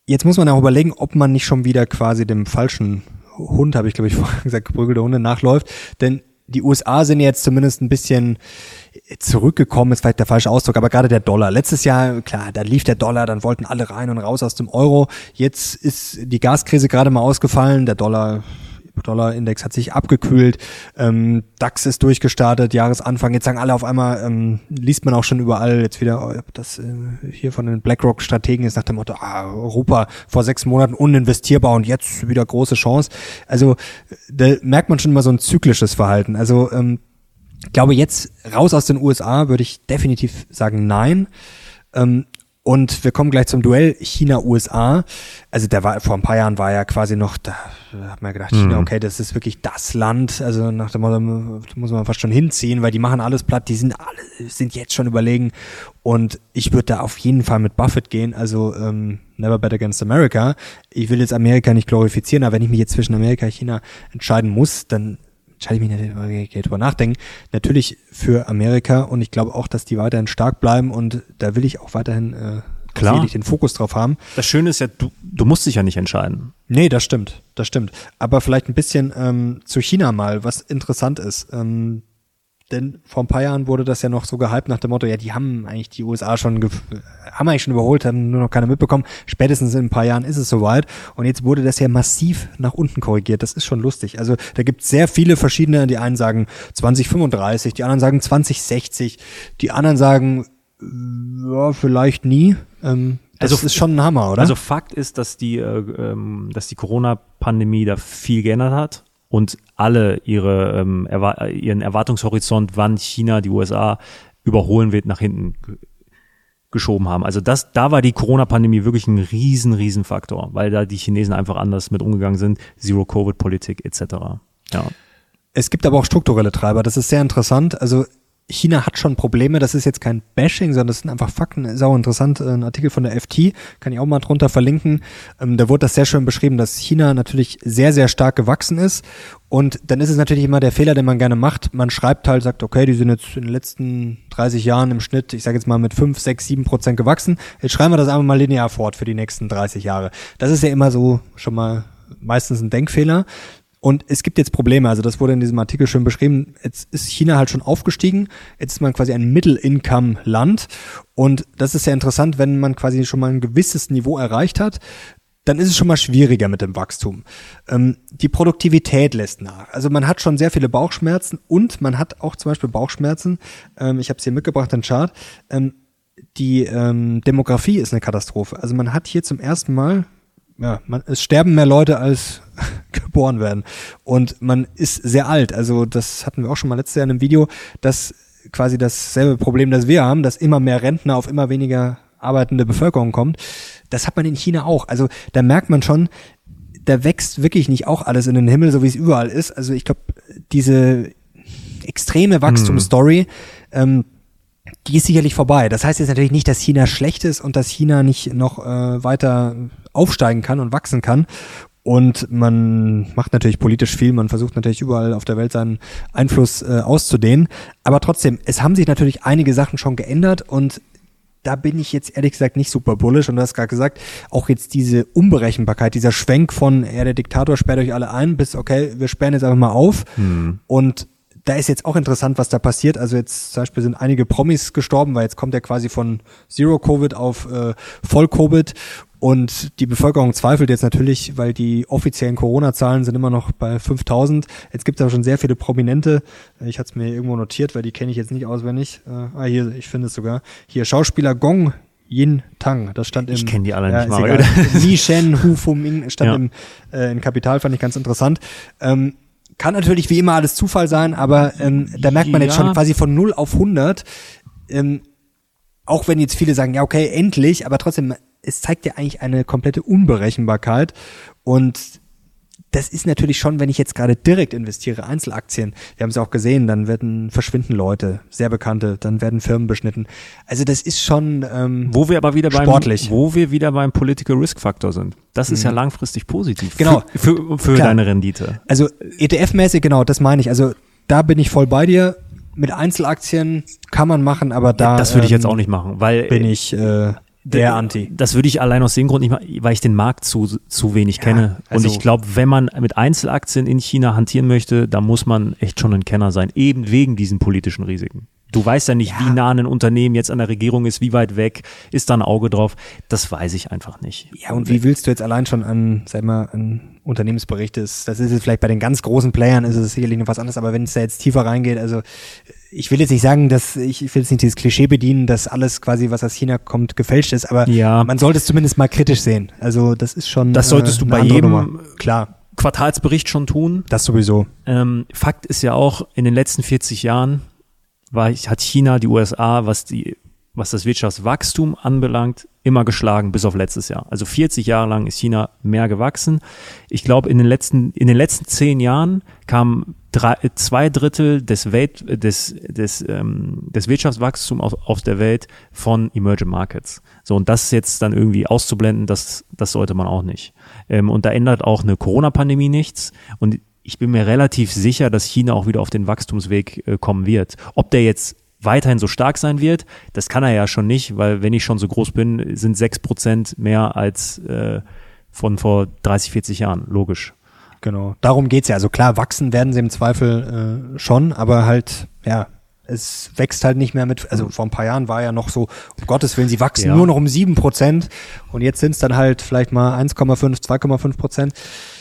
jetzt muss man auch überlegen, ob man nicht schon wieder quasi dem falschen Hund, habe ich glaube ich <laughs> vorher gesagt, geprügelte Hunde nachläuft. Denn die USA sind jetzt zumindest ein bisschen zurückgekommen, ist vielleicht der falsche Ausdruck, aber gerade der Dollar. Letztes Jahr, klar, da lief der Dollar, dann wollten alle rein und raus aus dem Euro. Jetzt ist die Gaskrise gerade mal ausgefallen, der Dollar Dollar-Index hat sich abgekühlt, ähm, DAX ist durchgestartet, Jahresanfang, jetzt sagen alle auf einmal, ähm, liest man auch schon überall jetzt wieder, oh, das äh, hier von den BlackRock-Strategen ist nach dem Motto, ah, Europa vor sechs Monaten uninvestierbar und jetzt wieder große Chance. Also da merkt man schon immer so ein zyklisches Verhalten. Also ähm, ich glaube, jetzt raus aus den USA würde ich definitiv sagen nein. Ähm, und wir kommen gleich zum Duell China-USA. Also der war vor ein paar Jahren war ja quasi noch, da hat man gedacht, China, okay, das ist wirklich das Land. Also nach dem Motto, da muss man fast schon hinziehen, weil die machen alles platt, die sind alle, sind jetzt schon überlegen. Und ich würde da auf jeden Fall mit Buffett gehen. Also ähm, never bet against America. Ich will jetzt Amerika nicht glorifizieren, aber wenn ich mich jetzt zwischen Amerika und China entscheiden muss, dann entscheide ich mich drüber nachdenken. Natürlich für Amerika und ich glaube auch, dass die weiterhin stark bleiben und da will ich auch weiterhin äh, Klar. den Fokus drauf haben. Das Schöne ist ja, du, du musst dich ja nicht entscheiden. Nee, das stimmt, das stimmt. Aber vielleicht ein bisschen ähm, zu China mal, was interessant ist. Ähm, denn vor ein paar Jahren wurde das ja noch so gehypt nach dem Motto, ja, die haben eigentlich die USA schon, haben eigentlich schon überholt, haben nur noch keiner mitbekommen. Spätestens in ein paar Jahren ist es soweit. Und jetzt wurde das ja massiv nach unten korrigiert. Das ist schon lustig. Also da gibt es sehr viele verschiedene, die einen sagen 2035, die anderen sagen 2060, die anderen sagen, ja, vielleicht nie. Ähm, das also, ist schon ein Hammer, oder? Also Fakt ist, dass die, äh, ähm, dass die Corona-Pandemie da viel geändert hat und alle ihre, ähm, erwa ihren Erwartungshorizont, wann China die USA überholen wird, nach hinten geschoben haben. Also das, da war die Corona-Pandemie wirklich ein riesen, riesen Faktor, weil da die Chinesen einfach anders mit umgegangen sind, Zero-Covid-Politik etc. Ja. Es gibt aber auch strukturelle Treiber. Das ist sehr interessant. Also China hat schon Probleme, das ist jetzt kein Bashing, sondern das sind einfach Fakten. Sau interessant, ein Artikel von der FT, kann ich auch mal drunter verlinken. Ähm, da wurde das sehr schön beschrieben, dass China natürlich sehr, sehr stark gewachsen ist. Und dann ist es natürlich immer der Fehler, den man gerne macht. Man schreibt halt, sagt, okay, die sind jetzt in den letzten 30 Jahren im Schnitt, ich sage jetzt mal mit 5, 6, 7 Prozent gewachsen. Jetzt schreiben wir das einfach mal linear fort für die nächsten 30 Jahre. Das ist ja immer so schon mal meistens ein Denkfehler. Und es gibt jetzt Probleme, also das wurde in diesem Artikel schön beschrieben. Jetzt ist China halt schon aufgestiegen. Jetzt ist man quasi ein Middle-Income-Land. Und das ist ja interessant, wenn man quasi schon mal ein gewisses Niveau erreicht hat, dann ist es schon mal schwieriger mit dem Wachstum. Ähm, die Produktivität lässt nach. Also man hat schon sehr viele Bauchschmerzen und man hat auch zum Beispiel Bauchschmerzen. Ähm, ich habe es hier mitgebracht, den Chart. Ähm, die ähm, Demografie ist eine Katastrophe. Also man hat hier zum ersten Mal, ja, man, es sterben mehr Leute als <laughs> geboren werden. Und man ist sehr alt. Also das hatten wir auch schon mal letztes Jahr in einem Video, dass quasi dasselbe Problem, das wir haben, dass immer mehr Rentner auf immer weniger arbeitende Bevölkerung kommt. Das hat man in China auch. Also da merkt man schon, da wächst wirklich nicht auch alles in den Himmel, so wie es überall ist. Also ich glaube, diese extreme Wachstumsstory, hm. ähm, die ist sicherlich vorbei. Das heißt jetzt natürlich nicht, dass China schlecht ist und dass China nicht noch äh, weiter aufsteigen kann und wachsen kann. Und man macht natürlich politisch viel, man versucht natürlich überall auf der Welt seinen Einfluss äh, auszudehnen. Aber trotzdem, es haben sich natürlich einige Sachen schon geändert und da bin ich jetzt ehrlich gesagt nicht super bullish. Und du hast gerade gesagt, auch jetzt diese Unberechenbarkeit, dieser Schwenk von, ja, der Diktator sperrt euch alle ein, bis, okay, wir sperren jetzt einfach mal auf. Hm. Und da ist jetzt auch interessant, was da passiert. Also jetzt zum Beispiel sind einige Promis gestorben, weil jetzt kommt er quasi von Zero Covid auf äh, Voll Covid und die Bevölkerung zweifelt jetzt natürlich, weil die offiziellen Corona-Zahlen sind immer noch bei 5000. Jetzt gibt es aber schon sehr viele Prominente. Ich hatte es mir irgendwo notiert, weil die kenne ich jetzt nicht auswendig. Äh, ah, hier, ich finde es sogar. Hier Schauspieler Gong Yin Tang, das stand im. Ich kenne die alle ja, nicht mal. Li Shen Hu Fu Ming stand ja. im, äh, im Kapital, fand ich ganz interessant. Ähm, kann natürlich wie immer alles Zufall sein, aber ähm, da merkt man ja. jetzt schon quasi von 0 auf 100. Ähm, auch wenn jetzt viele sagen, ja okay, endlich, aber trotzdem, es zeigt ja eigentlich eine komplette Unberechenbarkeit und das ist natürlich schon, wenn ich jetzt gerade direkt investiere, Einzelaktien, wir haben es auch gesehen, dann werden verschwinden Leute, sehr bekannte, dann werden Firmen beschnitten. Also das ist schon ähm, wo wir aber wieder sportlich. beim wo wir wieder beim Political Risk Factor sind. Das ist mhm. ja langfristig positiv. Genau für, für, für deine Rendite. Also ETF-mäßig genau, das meine ich. Also da bin ich voll bei dir. Mit Einzelaktien kann man machen, aber da ja, das würde ich jetzt ähm, auch nicht machen, weil bin ich äh, der Anti. Das würde ich allein aus dem Grund nicht machen, weil ich den Markt zu, zu wenig ja, kenne. Also Und ich glaube, wenn man mit Einzelaktien in China hantieren möchte, da muss man echt schon ein Kenner sein, eben wegen diesen politischen Risiken. Du weißt ja nicht, ja. wie nah ein Unternehmen jetzt an der Regierung ist, wie weit weg, ist da ein Auge drauf. Das weiß ich einfach nicht. Ja, und wie willst du jetzt allein schon an, sag mal, an Unternehmensberichte, das ist jetzt vielleicht bei den ganz großen Playern ist es sicherlich noch was anderes, aber wenn es da jetzt tiefer reingeht, also ich will jetzt nicht sagen, dass ich, ich will jetzt nicht dieses Klischee bedienen, dass alles quasi, was aus China kommt, gefälscht ist, aber ja. man sollte es zumindest mal kritisch sehen. Also das ist schon. Das solltest äh, du bei jedem Nummer. klar Quartalsbericht schon tun. Das sowieso. Ähm, Fakt ist ja auch, in den letzten 40 Jahren war, hat China die USA, was die was das Wirtschaftswachstum anbelangt, immer geschlagen, bis auf letztes Jahr. Also 40 Jahre lang ist China mehr gewachsen. Ich glaube, in den letzten, in den letzten zehn Jahren kamen drei, zwei Drittel des Welt, des, des, ähm, des Wirtschaftswachstums aus, aus der Welt von Emerging Markets. So, und das jetzt dann irgendwie auszublenden, das, das sollte man auch nicht. Ähm, und da ändert auch eine Corona-Pandemie nichts. Und ich bin mir relativ sicher, dass China auch wieder auf den Wachstumsweg äh, kommen wird. Ob der jetzt weiterhin so stark sein wird. Das kann er ja schon nicht, weil wenn ich schon so groß bin, sind sechs Prozent mehr als äh, von vor 30, 40 Jahren, logisch. Genau. Darum geht's ja. Also klar, wachsen werden sie im Zweifel äh, schon, aber halt, ja, es wächst halt nicht mehr mit, also vor ein paar Jahren war ja noch so, um Gottes Willen, sie wachsen Ja. nur noch um sieben Prozent und jetzt sind es dann halt vielleicht mal 1,5, 2,5 Prozent.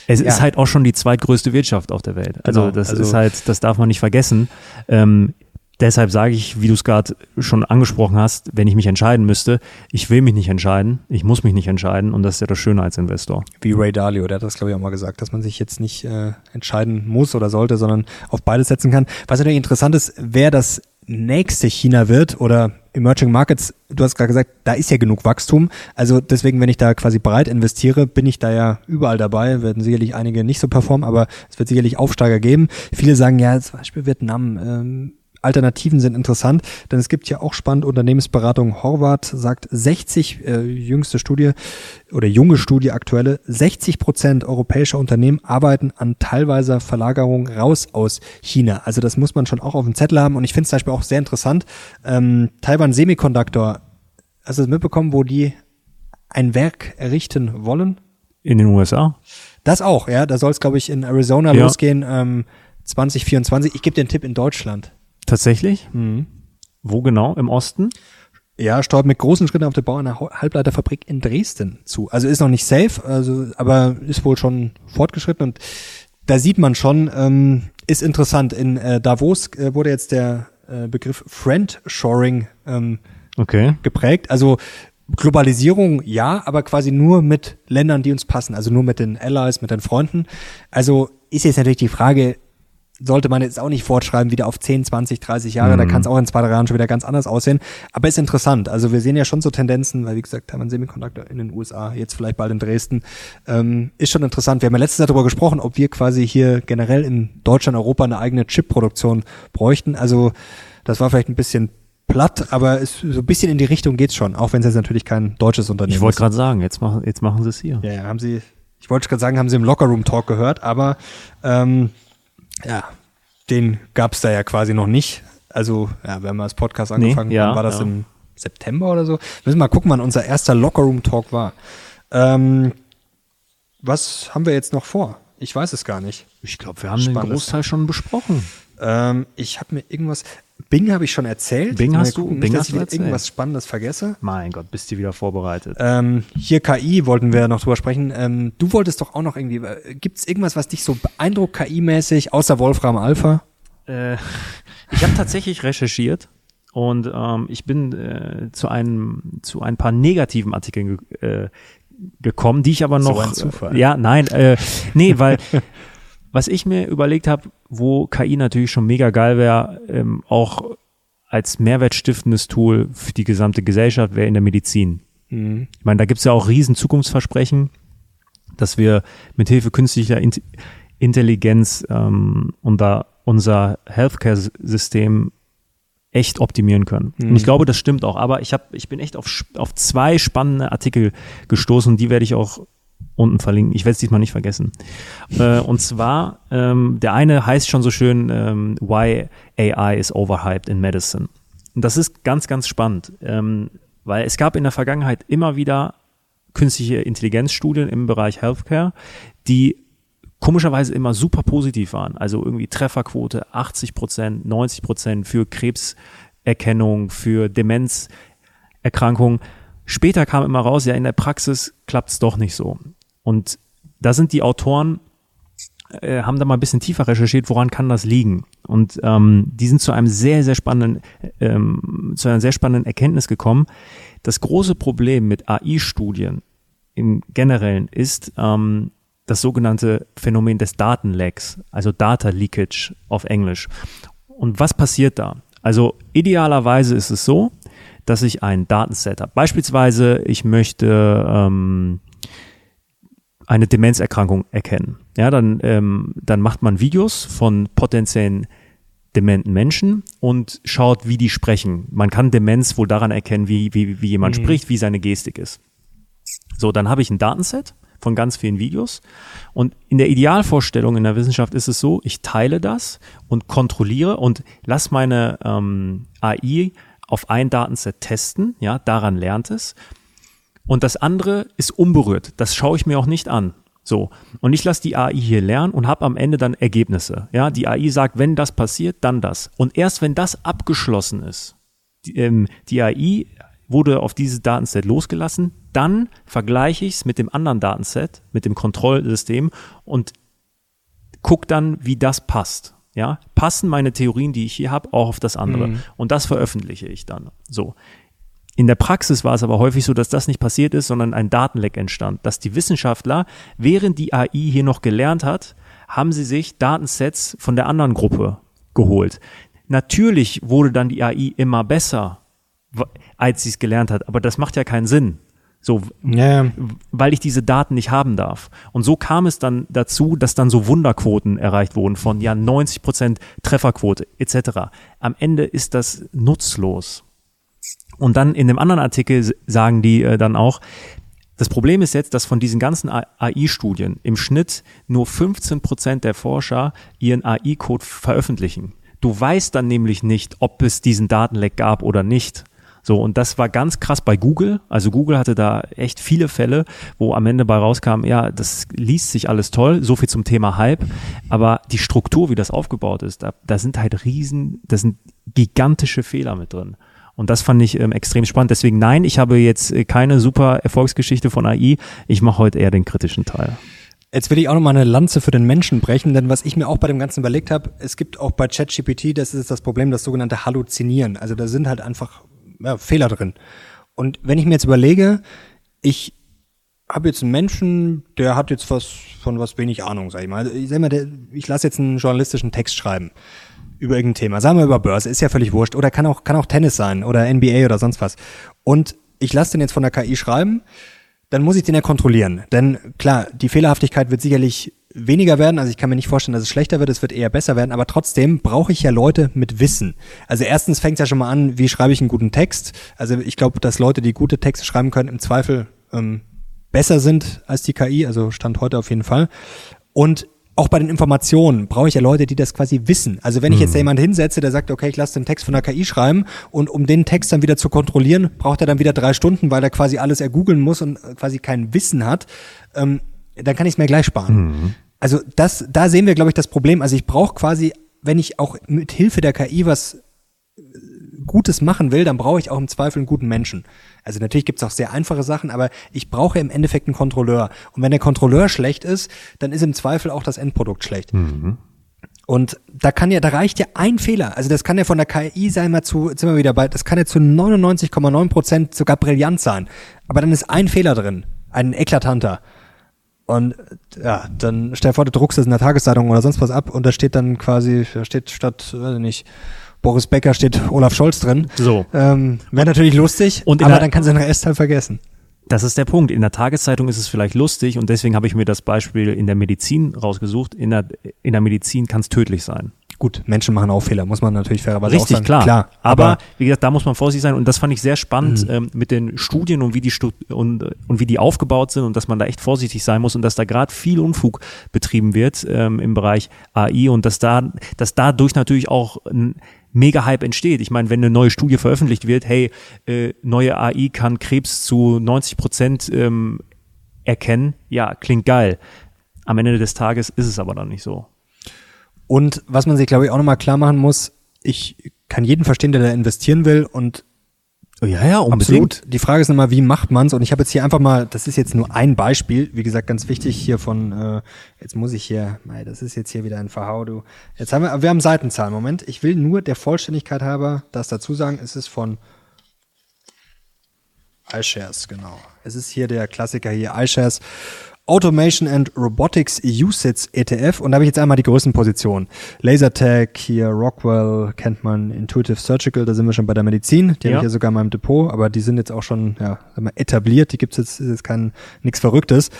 Es Ja. ist halt auch schon die zweitgrößte Wirtschaft auf der Welt. Also Genau, das also- ist halt, das darf man nicht vergessen. Ähm, deshalb sage ich, wie du es gerade schon angesprochen hast, wenn ich mich entscheiden müsste, ich will mich nicht entscheiden, ich muss mich nicht entscheiden und das ist ja das Schöne als Investor. Wie Ray Dalio, der hat das glaube ich auch mal gesagt, dass man sich jetzt nicht äh, entscheiden muss oder sollte, sondern auf beides setzen kann. Was natürlich interessant ist, wer das nächste China wird oder Emerging Markets, du hast gerade gesagt, da ist ja genug Wachstum. Also deswegen, wenn ich da quasi breit investiere, bin ich da ja überall dabei. Werden sicherlich einige nicht so performen, aber es wird sicherlich Aufsteiger geben. Viele sagen ja, zum Beispiel Vietnam, ähm, Alternativen sind interessant, denn es gibt ja auch spannend Unternehmensberatung. Horvath sagt 60, äh, jüngste Studie oder junge Studie aktuelle, 60 Prozent europäischer Unternehmen arbeiten an teilweiser Verlagerung raus aus China. Also das muss man schon auch auf dem Zettel haben und ich finde es zum Beispiel auch sehr interessant. Ähm, Taiwan Semiconductor, hast du das mitbekommen, wo die ein Werk errichten wollen? In den USA? Das auch, ja. Da soll es, glaube ich, in Arizona Ja. losgehen, ähm, 2024. Ich gebe den Tipp in Deutschland. Tatsächlich? Mhm. Wo genau? Im Osten? Ja, steuert mit großen Schritten auf den Bau einer Halbleiterfabrik in Dresden zu. Also ist noch nicht safe, also, aber ist wohl schon fortgeschritten und da sieht man schon, ähm, ist interessant. In äh, Davos äh, wurde jetzt der äh, Begriff Friendshoring ähm, Okay. geprägt. Also Globalisierung ja, aber quasi nur mit Ländern, die uns passen, also nur mit den Allies, mit den Freunden. Also ist jetzt natürlich die Frage, sollte man jetzt auch nicht fortschreiben, wieder auf 10, 20, 30 Jahre, da kann es auch in zwei, drei Jahren schon wieder ganz anders aussehen. Aber ist interessant. Also wir sehen ja schon so Tendenzen, weil wie gesagt, Taiwan Semiconductor in den USA, jetzt vielleicht bald in Dresden, ähm, ist schon interessant. Wir haben ja letztes Jahr darüber gesprochen, ob wir quasi hier generell in Deutschland, Europa eine eigene Chip-Produktion bräuchten. Also das war vielleicht ein bisschen platt, aber es, so ein bisschen in die Richtung geht's schon, auch wenn es jetzt natürlich kein deutsches Unternehmen Ich wollte ist. gerade sagen, jetzt machen, jetzt machen sie es hier. Ja, ja, haben Sie, ich wollte gerade sagen, haben Sie im Lockerroom-Talk gehört, aber ähm, ja, den gab's da ja quasi noch nicht. Also, ja, wir haben als Podcast Nee, angefangen, ja, wann war das ja. im September oder so? Müssen wir mal gucken, wann unser erster Lockerroom-Talk war. Ähm, was haben wir jetzt noch vor? Ich weiß es gar nicht. Ich glaube, wir haben den Spannendes. Großteil schon besprochen. Ähm, ich habe mir irgendwas. Bing habe ich schon erzählt. Bing hast du- gucken, Bing nicht, dass hast ich du wieder erzählt. irgendwas Spannendes vergesse. Mein Gott, bist du wieder vorbereitet. Ähm, hier KI wollten wir noch drüber sprechen. Ähm, du wolltest doch auch noch irgendwie. Äh, Gibt es irgendwas, was dich so beeindruckt KI-mäßig, außer Wolfram Alpha? Äh, <laughs> ich habe tatsächlich recherchiert und ähm, ich bin äh, zu einem zu ein paar negativen Artikeln ge äh, gekommen, die ich aber So noch ein Zufall. Äh, ja, nein, äh, nee, weil <laughs> was ich mir überlegt habe, wo KI natürlich schon mega geil wäre, ähm, auch als mehrwertstiftendes Tool für die gesamte Gesellschaft wäre in der Medizin. Ich meine, da gibt's ja auch riesen Zukunftsversprechen, dass wir mit Hilfe künstlicher Int Intelligenz ähm, unser, unser Healthcare-System echt optimieren können. Und ich glaube, das stimmt auch. Aber ich, hab, ich bin echt auf, auf zwei spannende Artikel gestoßen, die werde ich auch unten verlinken. Ich werde es diesmal nicht vergessen. Äh, und zwar, ähm, der eine heißt schon so schön, ähm, Why AI is overhyped in Medicine. Und das ist ganz, ganz spannend, ähm, weil es gab in der Vergangenheit immer wieder künstliche Intelligenzstudien im Bereich Healthcare, die komischerweise immer super positiv waren. Also irgendwie Trefferquote 80 Prozent, 90 Prozent für Krebserkennung, für Demenzerkrankungen. Später kam immer raus, ja, in der Praxis klappt es doch nicht so. Und da sind die Autoren, äh, haben da mal ein bisschen tiefer recherchiert, woran kann das liegen? Und ähm, die sind zu einem sehr, sehr spannenden, ähm, zu einer sehr spannenden Erkenntnis gekommen. Das große Problem mit AI-Studien im Generellen ist ähm, das sogenannte Phänomen des Datenlecks, also Data Leakage auf Englisch. Und was passiert da? Also idealerweise ist es so, dass ich ein Datenset habe. Beispielsweise, ich möchte ähm, eine Demenzerkrankung erkennen. Ja, dann, ähm, dann macht man Videos von potenziellen dementen Menschen und schaut, wie die sprechen. Man kann Demenz wohl daran erkennen, wie, wie, wie jemand spricht, wie seine Gestik ist. So, dann habe ich ein Datenset von ganz vielen Videos und in der Idealvorstellung in der Wissenschaft ist es so, ich teile das und kontrolliere und lass meine ähm, AI auf ein Datenset testen, ja, daran lernt es und das andere ist unberührt. Das schaue ich mir auch nicht an. So. Und ich lasse die AI hier lernen und habe am Ende dann Ergebnisse. Ja, die AI sagt, wenn das passiert, dann das. Und erst wenn das abgeschlossen ist, die, ähm, die AI wurde auf dieses Datenset losgelassen, dann vergleiche ich es mit dem anderen Datenset, mit dem Kontrollsystem und guck dann, wie das passt. Ja, passen meine Theorien, die ich hier habe, auch auf das andere. Mhm. Und das veröffentliche ich dann. So. In der Praxis war es aber häufig so, dass das nicht passiert ist, sondern ein Datenleck entstand, dass die Wissenschaftler, während die AI hier noch gelernt hat, haben sie sich Datensets von der anderen Gruppe geholt. Natürlich wurde dann die AI immer besser, als sie es gelernt hat, aber das macht ja keinen Sinn. So, ja. weil ich diese Daten nicht haben darf. Und so kam es dann dazu, dass dann so Wunderquoten erreicht wurden von ja 90 Prozent Trefferquote etc. Am Ende ist das nutzlos. Und dann in dem anderen Artikel sagen die äh, dann auch, das Problem ist jetzt, dass von diesen ganzen AI-Studien im Schnitt nur 15 Prozent der Forscher ihren AI-Code veröffentlichen. Du weißt dann nämlich nicht, ob es diesen Datenleck gab oder nicht. So, und das war ganz krass bei Google. Also Google hatte da echt viele Fälle, wo am Ende bei rauskam, ja, das liest sich alles toll, so viel zum Thema Hype, aber die Struktur, wie das aufgebaut ist, da, da sind halt riesen, da sind gigantische Fehler mit drin. Und das fand ich ähm, extrem spannend. Deswegen nein, ich habe jetzt äh, keine super Erfolgsgeschichte von AI. Ich mache heute eher den kritischen Teil. Jetzt will ich auch noch mal eine Lanze für den Menschen brechen, denn was ich mir auch bei dem Ganzen überlegt habe, es gibt auch bei ChatGPT, das ist das Problem, das sogenannte Halluzinieren. Also da sind halt einfach ja, Fehler drin. Und wenn ich mir jetzt überlege, ich habe jetzt einen Menschen, der hat jetzt was von was wenig Ahnung, sag ich mal. Ich sag mal, der, ich lasse jetzt einen journalistischen Text schreiben über irgendein Thema. Sagen wir über Börse, ist ja völlig wurscht. Oder kann auch, kann auch Tennis sein oder NBA oder sonst was. Und ich lasse den jetzt von der KI schreiben, dann muss ich den ja kontrollieren. Denn klar, die Fehlerhaftigkeit wird sicherlich weniger werden. Also ich kann mir nicht vorstellen, dass es schlechter wird, es wird eher besser werden, aber trotzdem brauche ich ja Leute mit Wissen. Also erstens fängt es ja schon mal an, wie schreibe ich einen guten Text. Also ich glaube, dass Leute, die gute Texte schreiben können, im Zweifel ähm, besser sind als die KI, also Stand heute auf jeden Fall. Und auch bei den Informationen brauche ich ja Leute, die das quasi wissen. Also wenn ich jetzt mhm. jemand hinsetze, der sagt, okay, ich lasse den Text von der KI schreiben und um den Text dann wieder zu kontrollieren, braucht er dann wieder drei Stunden, weil er quasi alles ergoogeln muss und quasi kein Wissen hat, ähm, dann kann ich es mir gleich sparen. Mhm. Also das, da sehen wir, glaube ich, das Problem. Also ich brauche quasi, wenn ich auch mit Hilfe der KI was äh, Gutes machen will, dann brauche ich auch im Zweifel einen guten Menschen. Also natürlich gibt's auch sehr einfache Sachen, aber ich brauche im Endeffekt einen Kontrolleur. Und wenn der Kontrolleur schlecht ist, dann ist im Zweifel auch das Endprodukt schlecht. Mhm. Und da kann ja, da reicht ja ein Fehler. Also das kann ja von der KI sein mal zu, jetzt sind wir wieder bei, das kann ja zu 99,9 Prozent sogar brillant sein. Aber dann ist ein Fehler drin. Ein eklatanter. Und ja, dann stell dir vor, du druckst das in der Tageszeitung oder sonst was ab und da steht dann quasi, da steht statt, weiß ich nicht, Boris Becker steht Olaf Scholz drin. So. Ähm, Wäre natürlich lustig, und aber dann kannst du den Rest halt vergessen. Das ist der Punkt. In der Tageszeitung ist es vielleicht lustig und deswegen habe ich mir das Beispiel in der Medizin rausgesucht. In der, in der Medizin kann es tödlich sein. Gut, Menschen machen auch Fehler, muss man natürlich fairerweise Richtig, auch sagen. klar. klar aber, aber, wie gesagt, da muss man vorsichtig sein und das fand ich sehr spannend mhm. ähm, mit den Studien und wie die Stud und, und wie die aufgebaut sind und dass man da echt vorsichtig sein muss und dass da gerade viel Unfug betrieben wird ähm, im Bereich AI und dass da, dass dadurch natürlich auch ein Mega-Hype entsteht. Ich meine, wenn eine neue Studie veröffentlicht wird, hey, äh, neue AI kann Krebs zu 90 Prozent ähm, erkennen, ja, klingt geil. Am Ende des Tages ist es aber dann nicht so. Und was man sich, glaube ich, auch nochmal klar machen muss, ich kann jeden verstehen, der da investieren will und ja, ja, unbedingt. Absolut. Die Frage ist nochmal, wie macht man's? Und ich habe jetzt hier einfach mal, das ist jetzt nur ein Beispiel, wie gesagt, ganz wichtig hier von, äh, jetzt muss ich hier, das ist jetzt hier wieder ein Verhau, du. Jetzt haben wir, wir haben Seitenzahlen. Moment, ich will nur der Vollständigkeit halber das dazu sagen, es ist von iShares, genau. Es ist hier der Klassiker hier, iShares. Automation and Robotics USITS ETF und da habe ich jetzt einmal die größten Positionen. Lasertag, hier Rockwell, kennt man, Intuitive Surgical, da sind wir schon bei der Medizin, die ja. habe ich ja sogar in meinem Depot, aber die sind jetzt auch schon ja, etabliert, die gibt's jetzt, ist jetzt kein nichts Verrücktes.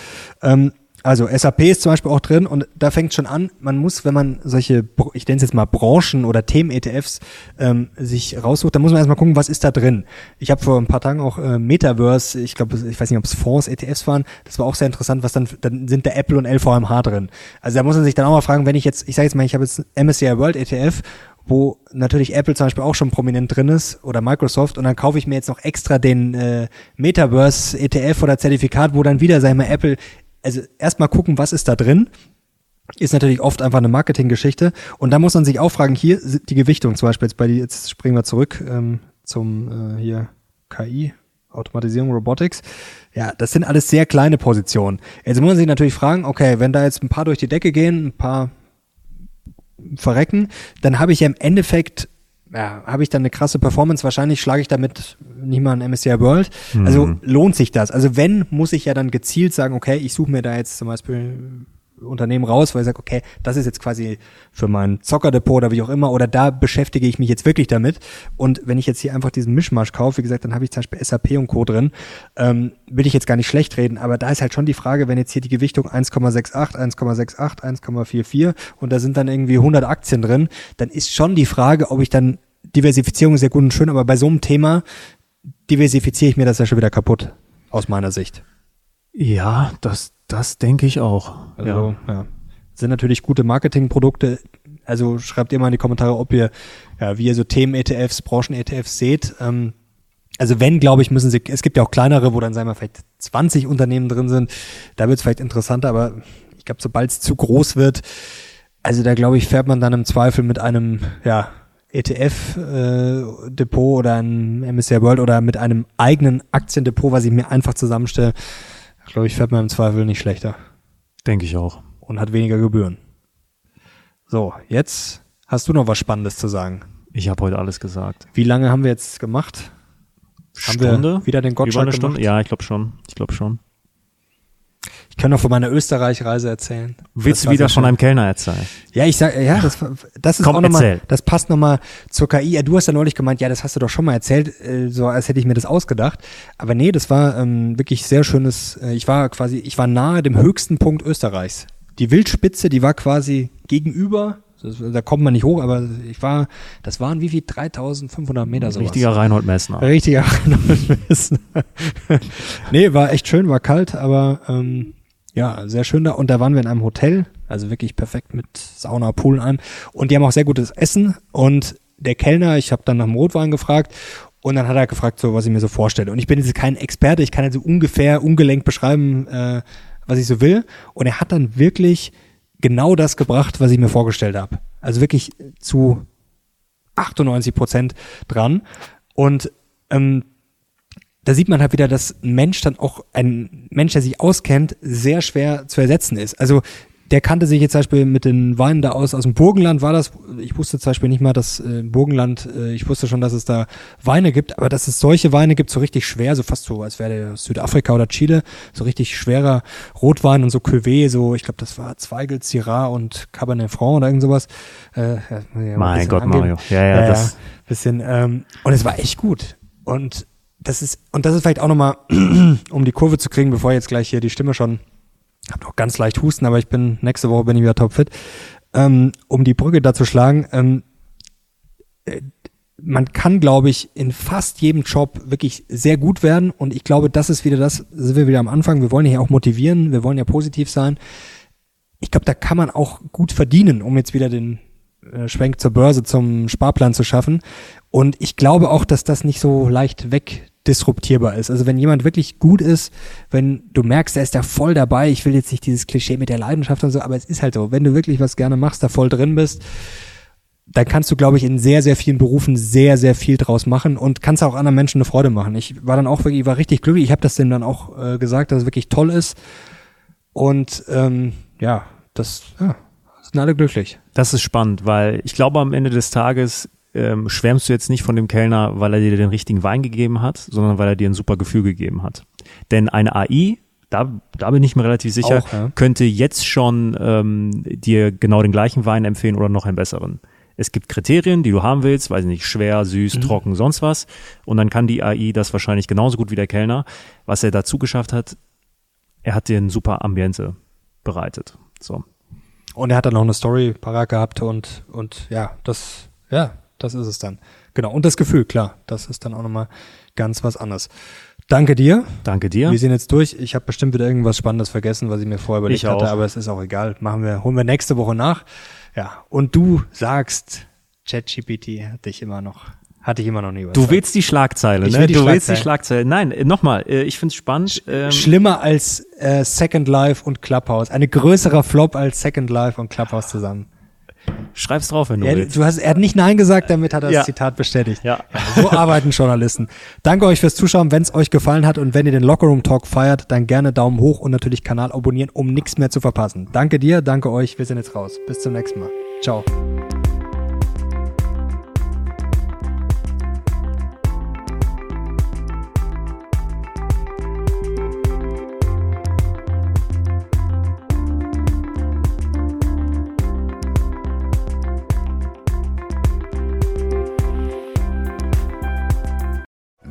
Ähm, Also SAP ist zum Beispiel auch drin und da fängt schon an, man muss, wenn man solche, ich nenne es jetzt mal Branchen oder Themen-ETFs ähm, sich raussucht, dann muss man erstmal gucken, was ist da drin. Ich habe vor ein paar Tagen auch äh, Metaverse, ich glaube, ich weiß nicht, ob es Fonds, ETFs waren, das war auch sehr interessant, was dann, dann sind da Apple und LVMH drin. Also da muss man sich dann auch mal fragen, wenn ich jetzt, ich sage jetzt mal, ich habe jetzt MSCI World ETF, wo natürlich Apple zum Beispiel auch schon prominent drin ist oder Microsoft und dann kaufe ich mir jetzt noch extra den äh, Metaverse ETF oder Zertifikat, wo dann wieder, sag ich mal, Apple, also erstmal gucken, was ist da drin, ist natürlich oft einfach eine Marketinggeschichte und da muss man sich auch fragen, hier die Gewichtung zum Beispiel jetzt bei die, jetzt springen wir zurück ähm, zum äh, hier KI, Automatisierung, Robotics. Ja, das sind alles sehr kleine Positionen. Jetzt muss man sich natürlich fragen, okay, wenn da jetzt ein paar durch die Decke gehen, ein paar verrecken, dann habe ich ja im Endeffekt, ja, habe ich dann eine krasse Performance. Wahrscheinlich schlage ich damit nicht mal ein MSCI World. Also lohnt sich das. Also wenn, muss ich ja dann gezielt sagen, okay, ich suche mir da jetzt zum Beispiel Unternehmen raus, weil ich sage, okay, das ist jetzt quasi für mein Zockerdepot oder wie auch immer, oder da beschäftige ich mich jetzt wirklich damit. Und wenn ich jetzt hier einfach diesen Mischmasch kaufe, wie gesagt, dann habe ich zum Beispiel SAP und Co. drin, ähm, will ich jetzt gar nicht schlecht reden, aber da ist halt schon die Frage, wenn jetzt hier die Gewichtung 1,68, 1,68, 1,44 und da sind dann irgendwie 100 Aktien drin, dann ist schon die Frage, ob ich dann Diversifizierung ist ja gut und schön, aber bei so einem Thema diversifiziere ich mir das ja schon wieder kaputt, aus meiner Sicht. Ja, das, das denke ich auch. Also, ja. Sind natürlich gute Marketingprodukte. Also schreibt ihr mal in die Kommentare, ob ihr, ja, wie ihr so Themen-ETFs, Branchen-ETFs seht. Ähm, also wenn, glaube ich, müssen sie, es gibt ja auch kleinere, wo dann, sagen wir, vielleicht 20 Unternehmen drin sind. Da wird es vielleicht interessanter, aber ich glaube, sobald es zu groß wird, also da glaube ich, fährt man dann im Zweifel mit einem, ja, ETF-Depot oder einem MSCI World oder mit einem eigenen Aktiendepot, was ich mir einfach zusammenstelle, glaube ich, fährt man im Zweifel nicht schlechter Denke ich auch. und hat weniger Gebühren. So, jetzt hast du noch was Spannendes zu sagen. Ich habe heute alles gesagt. Wie lange haben wir jetzt gemacht? Haben wir Stunde? wieder den Über Gottschalk eine Stunde? gemacht? Ja, ich glaube schon. Ich glaube schon. Ich kann noch von meiner Österreich-Reise erzählen. Willst du wieder von einem Kellner erzählen? Ja, ich sag, ja, das, das ist Komm, auch nochmal, das passt nochmal zur KI. Ja, du hast ja neulich gemeint, ja, das hast du doch schon mal erzählt, äh, so als hätte ich mir das ausgedacht. Aber nee, das war ähm, wirklich sehr schönes, äh, ich war quasi, ich war nahe dem höchsten Punkt Österreichs. Die Wildspitze, die war quasi gegenüber, da kommt man nicht hoch, aber ich war, das waren wie viel, 3500 Meter sowas. Richtiger Reinhold Messner. Richtiger <laughs> Reinhold Nee, war echt schön, war kalt, aber ähm, ja, sehr schön da. Und da waren wir in einem Hotel, also wirklich perfekt mit Sauna, Pool allem. Und die haben auch sehr gutes Essen. Und der Kellner, ich habe dann nach dem Rotwein gefragt und dann hat er gefragt, so was ich mir so vorstelle. Und ich bin jetzt kein Experte, ich kann also ungefähr ungelenkt beschreiben, äh, was ich so will. Und er hat dann wirklich genau das gebracht, was ich mir vorgestellt habe. Also wirklich zu 98 Prozent dran. Und ähm, da sieht man halt wieder, dass ein Mensch dann auch ein Mensch, der sich auskennt, sehr schwer zu ersetzen ist. Also der kannte sich jetzt zum Beispiel mit den Weinen da aus, aus dem Burgenland war das. Ich wusste zum Beispiel nicht mal, dass äh, Burgenland, äh, ich wusste schon, dass es da Weine gibt, aber dass es solche Weine gibt, so richtig schwer, so fast so, als wäre der Südafrika oder Chile, so richtig schwerer Rotwein und so Cuvée, so, ich glaube, das war Zweigel, Syrah und Cabernet Franc oder irgend sowas. Äh, ja, ja Mein Gott, angeben. Mario. Ja, ja, das- bisschen, ähm, und es war echt gut. Und das ist, und das ist vielleicht auch nochmal, <clears throat> um die Kurve zu kriegen, bevor jetzt gleich hier die Stimme schon, hab noch ganz leicht Husten, aber ich bin, nächste Woche bin ich wieder topfit, ähm, um die Brücke da zu schlagen, ähm, äh, man kann, glaube ich, in fast jedem Job wirklich sehr gut werden und ich glaube, das ist wieder das, sind wir wieder am Anfang, wir wollen ja auch motivieren, wir wollen ja positiv sein. Ich glaube, da kann man auch gut verdienen, um jetzt wieder den äh, Schwenk zur Börse, zum Sparplan zu schaffen. Und ich glaube auch, dass das nicht so leicht wegdisruptierbar ist. Also wenn jemand wirklich gut ist, wenn du merkst, er ist da voll dabei, ich will jetzt nicht dieses Klischee mit der Leidenschaft und so, aber es ist halt so, wenn du wirklich was gerne machst, da voll drin bist, dann kannst du, glaube ich, in sehr, sehr vielen Berufen sehr, sehr viel draus machen und kannst auch anderen Menschen eine Freude machen. Ich war dann auch wirklich, ich war richtig glücklich. Ich habe das dem dann auch äh, gesagt, dass es wirklich toll ist. Und ähm, ja, das ja, sind alle glücklich. Das ist spannend, weil ich glaube, am Ende des Tages ähm, schwärmst du jetzt nicht von dem Kellner, weil er dir den richtigen Wein gegeben hat, sondern weil er dir ein super Gefühl gegeben hat. Denn eine AI, da, da bin ich mir relativ sicher, Auch, ja. könnte jetzt schon ähm, dir genau den gleichen Wein empfehlen oder noch einen besseren. Es gibt Kriterien, die du haben willst, weiß ich nicht, schwer, Mhm. süß, trocken, sonst was. Und dann kann die AI das wahrscheinlich genauso gut wie der Kellner. Was er dazu geschafft hat, er hat dir ein super Ambiente bereitet. So. Und er hat dann noch eine Story parat gehabt und, und ja, das, ja, das ist es dann. Genau. Und das Gefühl, klar, das ist dann auch nochmal ganz was anderes. Danke dir. Danke dir. Wir sind jetzt durch. Ich habe bestimmt wieder irgendwas Spannendes vergessen, was ich mir vorher überlegt Ich auch. hatte, aber es ist auch egal. Machen wir, holen wir nächste Woche nach. Ja. Und du sagst, ChatGPT hat dich immer noch, hat dich immer noch nie Du überzeugt. willst die Schlagzeile, Ich ne? die du willst die Schlagzeile. Schlagzeile. Nein, äh, nochmal, äh, ich find's spannend. Ähm, Schlimmer als äh, Second Life und Clubhouse. Eine größerer Flop als Second Life und Clubhouse zusammen. Schreib's drauf, wenn du Er, willst. du hast, er hat nicht Nein gesagt, damit hat er Ja. das Zitat bestätigt. Ja. So arbeiten Journalisten. Danke euch fürs Zuschauen. Wenn es euch gefallen hat und wenn ihr den Lockerroom Talk feiert, dann gerne Daumen hoch und natürlich Kanal abonnieren, um nichts mehr zu verpassen. Danke dir, danke euch. Wir sind jetzt raus. Bis zum nächsten Mal. Ciao.